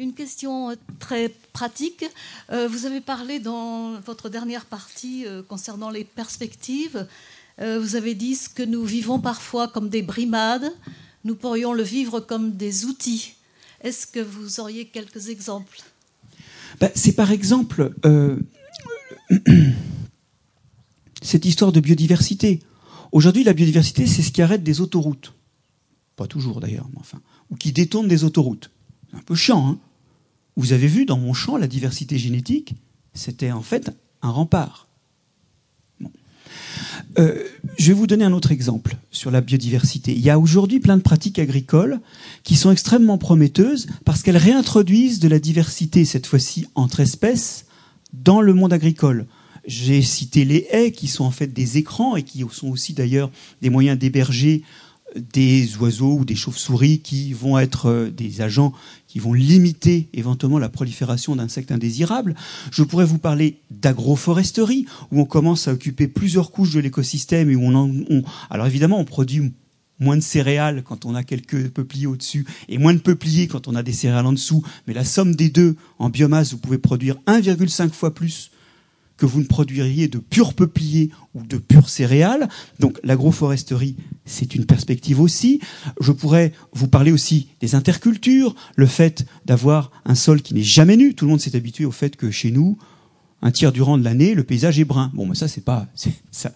Une question euh, très pratique. Euh, vous avez parlé dans votre dernière partie euh, concernant les perspectives. Vous avez dit ce que nous vivons parfois comme des brimades, nous pourrions le vivre comme des outils. Est-ce que vous auriez quelques exemples? Ben, C'est par exemple cette histoire de biodiversité. Aujourd'hui, la biodiversité, c'est ce qui arrête des autoroutes. Pas toujours d'ailleurs, mais enfin. Ou qui détourne des autoroutes. C'est un peu chiant, hein vous avez vu dans mon champ la diversité génétique, c'était en fait un rempart. Euh, je vais vous donner un autre exemple sur la biodiversité. Il y a aujourd'hui plein de pratiques agricoles qui sont extrêmement prometteuses parce qu'elles réintroduisent de la diversité, cette fois-ci entre espèces, dans le monde agricole. J'ai cité les haies qui sont en fait des écrans et qui sont aussi d'ailleurs des moyens d'héberger des oiseaux ou des chauves-souris qui vont être euh, des agents qui vont limiter éventuellement la prolifération d'insectes indésirables. Je pourrais vous parler d'agroforesterie, où on commence à occuper plusieurs couches de l'écosystème et où on, alors évidemment on produit moins de céréales quand on a quelques peupliers au-dessus et moins de peupliers quand on a des céréales en dessous, mais la somme des deux en biomasse, vous pouvez produire 1,5 fois plus que vous ne produiriez de purs peupliers ou de pures céréales. Donc l'agroforesterie, c'est une perspective aussi. Je pourrais vous parler aussi des intercultures, le fait d'avoir un sol qui n'est jamais nu. Tout le monde s'est habitué au fait que chez nous, un tiers du rang de l'année, le paysage est brun. Bon, mais ça, c'est pas, ça,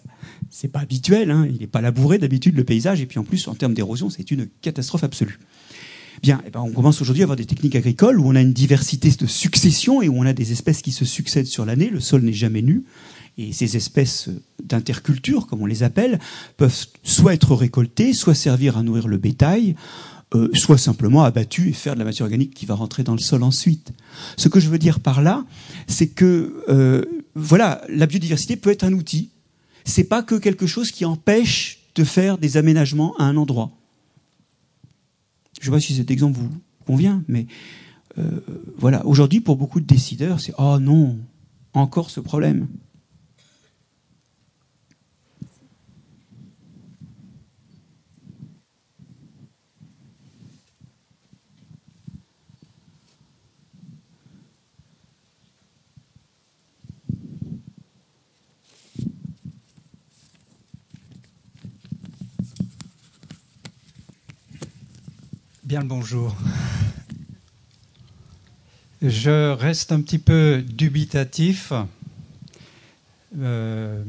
c'est pas habituel. Hein. Il n'est pas labouré d'habitude le paysage, et puis en plus, en termes d'érosion, c'est une catastrophe absolue. Eh ben, on commence aujourd'hui à avoir des techniques agricoles où on a une diversité de succession et où on a des espèces qui se succèdent sur l'année. Le sol n'est jamais nu. Et ces espèces d'interculture, comme on les appelle, peuvent soit être récoltées, soit servir à nourrir le bétail, euh, soit simplement abattues et faire de la matière organique qui va rentrer dans le sol ensuite. Ce que je veux dire par là, c'est que euh, la biodiversité peut être un outil. C'est pas que quelque chose qui empêche de faire des aménagements à un endroit. Je ne sais pas si cet exemple vous convient, mais euh, voilà. Aujourd'hui, pour beaucoup de décideurs, c'est oh non, encore ce problème. Bien le bonjour. Je reste un petit peu dubitatif euh,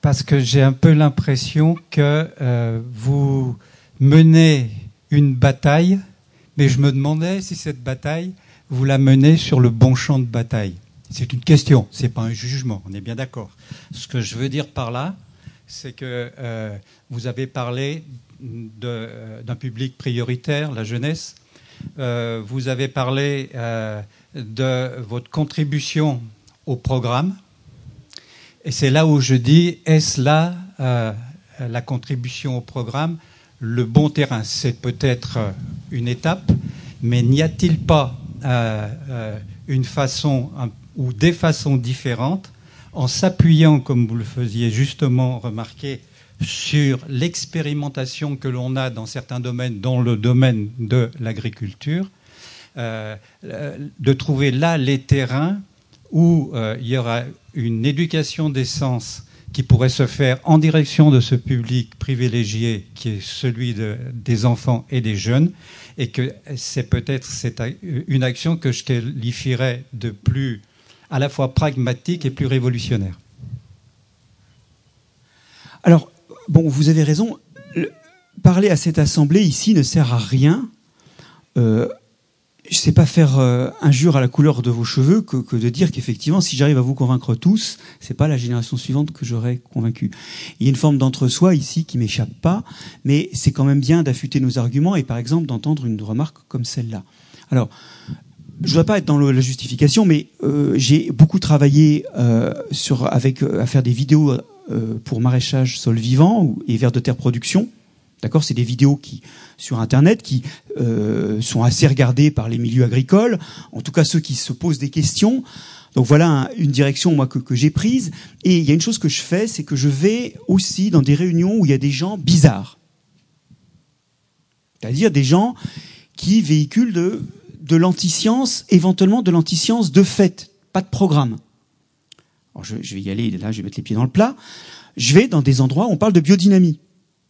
parce que j'ai un peu l'impression que euh, vous menez une bataille, mais je me demandais si cette bataille, vous la menez sur le bon champ de bataille. C'est une question, c'est pas un jugement, on est bien d'accord. Ce que je veux dire par là, c'est que euh, vous avez parlé d'un public prioritaire, la jeunesse. Euh, vous avez parlé euh, de votre contribution au programme. Et c'est là où je dis, est-ce là la contribution au programme le bon terrain? C'est peut-être une étape, mais n'y a-t-il pas une façon ou des façons différentes en s'appuyant, comme vous le faisiez justement remarquer, sur l'expérimentation que l'on a dans certains domaines, dans le domaine de l'agriculture, euh, de trouver là les terrains où euh, il y aura une éducation des sens qui pourrait se faire en direction de ce public privilégié qui est celui des enfants et des jeunes, et que c'est peut-être une action que je qualifierais de plus à la fois pragmatique et plus révolutionnaire. Alors, Bon, vous avez raison. parler à cette assemblée ici ne sert à rien. Euh, je ne sais pas faire euh, injure à la couleur de vos cheveux que, de dire qu'effectivement, si j'arrive à vous convaincre tous, c'est pas la génération suivante que j'aurais convaincu. Il y a une forme d'entre-soi ici qui m'échappe pas, mais c'est quand même bien d'affûter nos arguments et par exemple d'entendre une remarque comme celle-là. Alors, je ne voudrais pas être dans la justification, mais euh, j'ai beaucoup travaillé sur, avec, à faire des vidéos euh, pour maraîchage sol vivant et vers de terre production. D'accord, c'est des vidéos qui sur Internet qui euh, sont assez regardées par les milieux agricoles, en tout cas ceux qui se posent des questions. Donc voilà une direction moi que, que j'ai prise. Et il y a une chose que je fais, c'est que je vais aussi dans des réunions où il y a des gens bizarres, c'est-à-dire des gens qui véhiculent de de l'antiscience, éventuellement de l'antiscience de fait, pas de programme je, vais y aller, là je vais mettre les pieds dans le plat, je vais dans des endroits où on parle de biodynamie.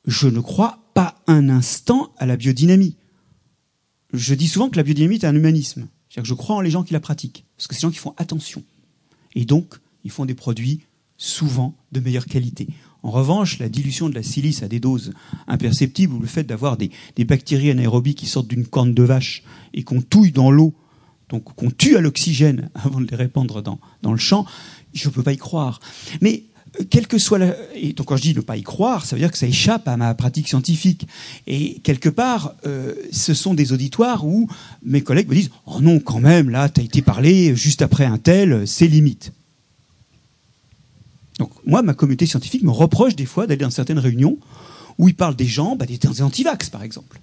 Je ne crois pas un instant à la biodynamie. Je dis souvent que la biodynamie est un humanisme. C'est-à-dire que je crois en les gens qui la pratiquent. Parce que c'est des gens qui font attention. Et donc, ils font des produits souvent de meilleure qualité. En revanche, la dilution de la silice à des doses imperceptibles ou le fait d'avoir des, bactéries anaérobies qui sortent d'une corne de vache et qu'on touille dans l'eau, donc qu'on tue à l'oxygène avant de les répandre dans, dans le champ, je ne peux pas y croire. Mais euh, quel que soit la... Et donc quand je dis ne pas y croire, ça veut dire que ça échappe à ma pratique scientifique. Et quelque part, euh, ce sont des auditoires où mes collègues me disent « Oh non, quand même, là, tu as été parlé juste après un tel, c'est limite. » Donc moi, ma communauté scientifique me reproche des fois d'aller dans certaines réunions où ils parlent des gens, bah, des antivax par exemple.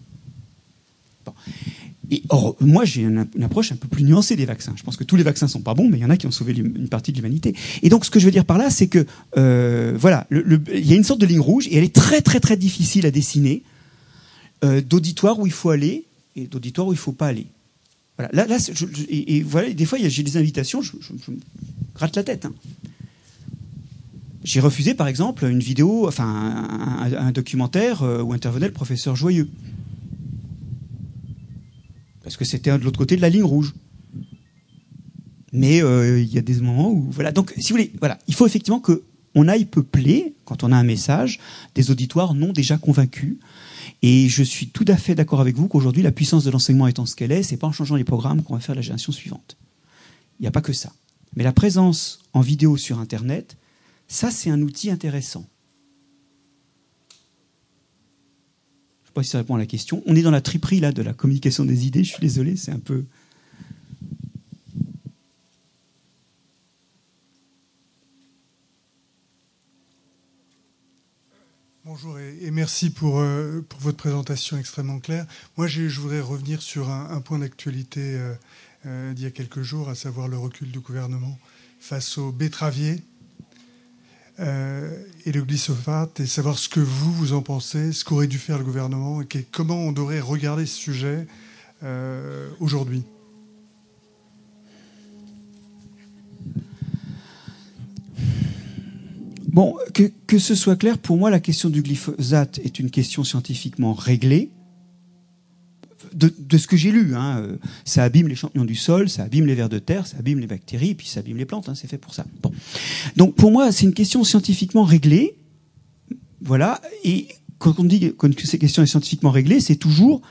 Or, moi, j'ai une, approche un peu plus nuancée des vaccins. Je pense que tous les vaccins sont pas bons, mais il y en a qui ont sauvé une partie de l'humanité. Et donc, ce que je veux dire par là, c'est que euh, voilà, il y a une sorte de ligne rouge et elle est très très très difficile à dessiner euh, d'auditoire où il faut aller et d'auditoire où il faut pas aller. Voilà. Là, là et, voilà, des fois, j'ai des invitations, je, me gratte la tête. Hein. J'ai refusé, par exemple, une vidéo, enfin, un, documentaire euh, où intervenait le professeur Joyeux parce que c'était de l'autre côté de la ligne rouge. Mais euh, il y a des moments où voilà. Donc, si vous voulez, voilà, il faut effectivement que on aille peupler, quand on a un message, des auditoires non déjà convaincus. Et je suis tout à fait d'accord avec vous qu'aujourd'hui, la puissance de l'enseignement étant ce qu'elle est, c'est pas en changeant les programmes qu'on va faire la génération suivante. Il n'y a pas que ça. Mais la présence en vidéo sur Internet, ça, c'est un outil intéressant. Pas si ça répond à la question. On est dans la triperie là de la communication des idées. Je suis désolé, c'est un peu. Bonjour et, merci pour, euh, pour votre présentation extrêmement claire. Moi, je voudrais revenir sur un, point d'actualité euh, euh, d'il y a quelques jours, à savoir le recul du gouvernement face aux betteraviers euh, et le glyphosate et savoir ce que vous, vous en pensez, ce qu'aurait dû faire le gouvernement et comment on devrait regarder ce sujet euh, aujourd'hui? Bon, que, que, ce soit clair, pour moi, la question du glyphosate est une question scientifiquement réglée de, ce que j'ai lu. Hein, euh, ça abîme les champignons du sol, ça abîme les vers de terre, ça abîme les bactéries, puis ça abîme les plantes. Hein, c'est fait pour ça. Donc pour moi, c'est une question scientifiquement réglée. Voilà. Et quand on dit que ces questions sont scientifiquement réglées, c'est toujours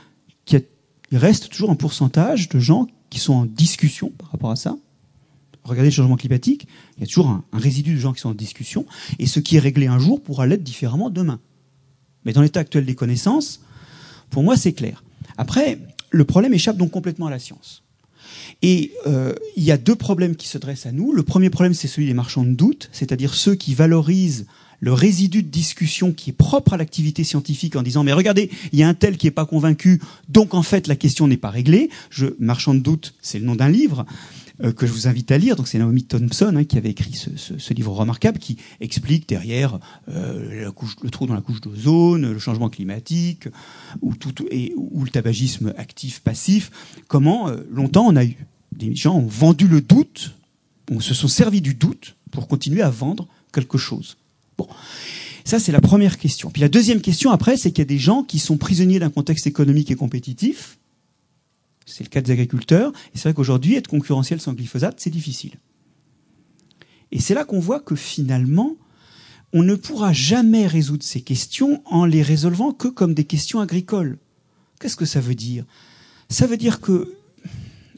qu'il reste toujours un pourcentage de gens qui sont en discussion par rapport à ça. Regardez le changement climatique, il y a toujours un résidu de gens qui sont en discussion, et ce qui est réglé un jour pourra l'être différemment demain. Mais dans l'état actuel des connaissances, pour moi, c'est clair. Après, le problème échappe donc complètement à la science. Et euh, il y a deux problèmes qui se dressent à nous. Le premier problème, c'est celui des marchands de doute, c'est-à-dire ceux qui valorisent le résidu de discussion qui est propre à l'activité scientifique en disant mais regardez, il y a un tel qui n'est pas convaincu, donc en fait la question n'est pas réglée. Je, marchand de doute, c'est le nom d'un livre. Euh, que je vous invite à lire. Donc c'est Naomi Thompson hein, qui avait écrit ce, livre remarquable qui explique derrière euh, le trou dans la couche d'ozone, le changement climatique, ou, tout, et, ou le tabagisme actif-passif. Comment euh, longtemps on a eu des gens ont vendu le doute, on se sont servis du doute pour continuer à vendre quelque chose. Bon. Ça, c'est la première question. Puis la deuxième question, après, c'est qu'il y a des gens qui sont prisonniers d'un contexte économique et compétitif, c'est le cas des agriculteurs. Et c'est vrai qu'aujourd'hui, être concurrentiel sans glyphosate, c'est difficile. Et c'est là qu'on voit que finalement, on ne pourra jamais résoudre ces questions en les résolvant que comme des questions agricoles. Qu'est-ce que ça veut dire? Ça veut dire que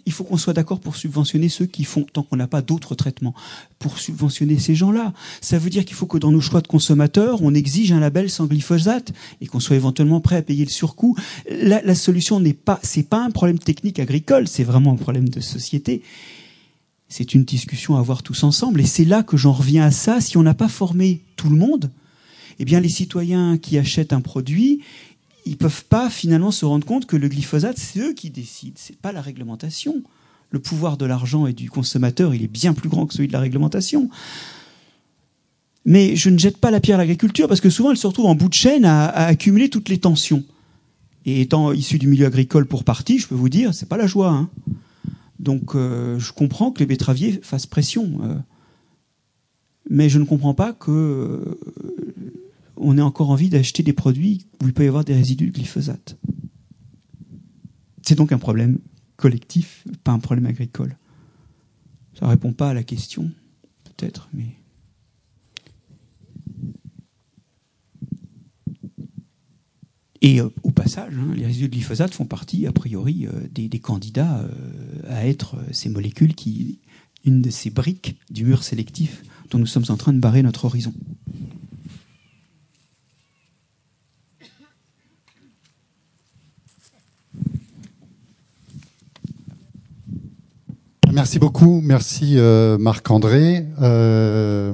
il faut qu'on soit d'accord pour subventionner ceux qui font, tant qu'on n'a pas d'autres traitements, pour subventionner ces gens-là. Ça veut dire qu'il faut que dans nos choix de consommateurs, on exige un label sans glyphosate et qu'on soit éventuellement prêt à payer le surcoût. La, solution n'est pas, c'est pas un problème technique agricole, c'est vraiment un problème de société. C'est une discussion à avoir tous ensemble et c'est là que j'en reviens à ça. Si on n'a pas formé tout le monde, eh bien les citoyens qui achètent un produit, ils peuvent pas finalement se rendre compte que le glyphosate, c'est eux qui décident, c'est pas la réglementation. Le pouvoir de l'argent et du consommateur, il est bien plus grand que celui de la réglementation. Mais je ne jette pas la pierre à l'agriculture parce que souvent elle se retrouve en bout de chaîne à, accumuler toutes les tensions. Et étant issu du milieu agricole pour partie, je peux vous dire, c'est pas la joie. Hein. Donc euh, je comprends que les betteraviers fassent pression. Euh. mais je ne comprends pas que euh, on ait encore envie d'acheter des produits où il peut y avoir des résidus de glyphosate. C'est donc un problème collectif, pas un problème agricole. Ça ne répond pas à la question, peut-être, mais. Et euh, au passage, hein, les résidus de glyphosate font partie, a priori, euh, des, candidats euh, à être ces molécules qui, une de ces briques du mur sélectif dont nous sommes en train de barrer notre horizon. Merci beaucoup, merci euh, Marc-André. Euh,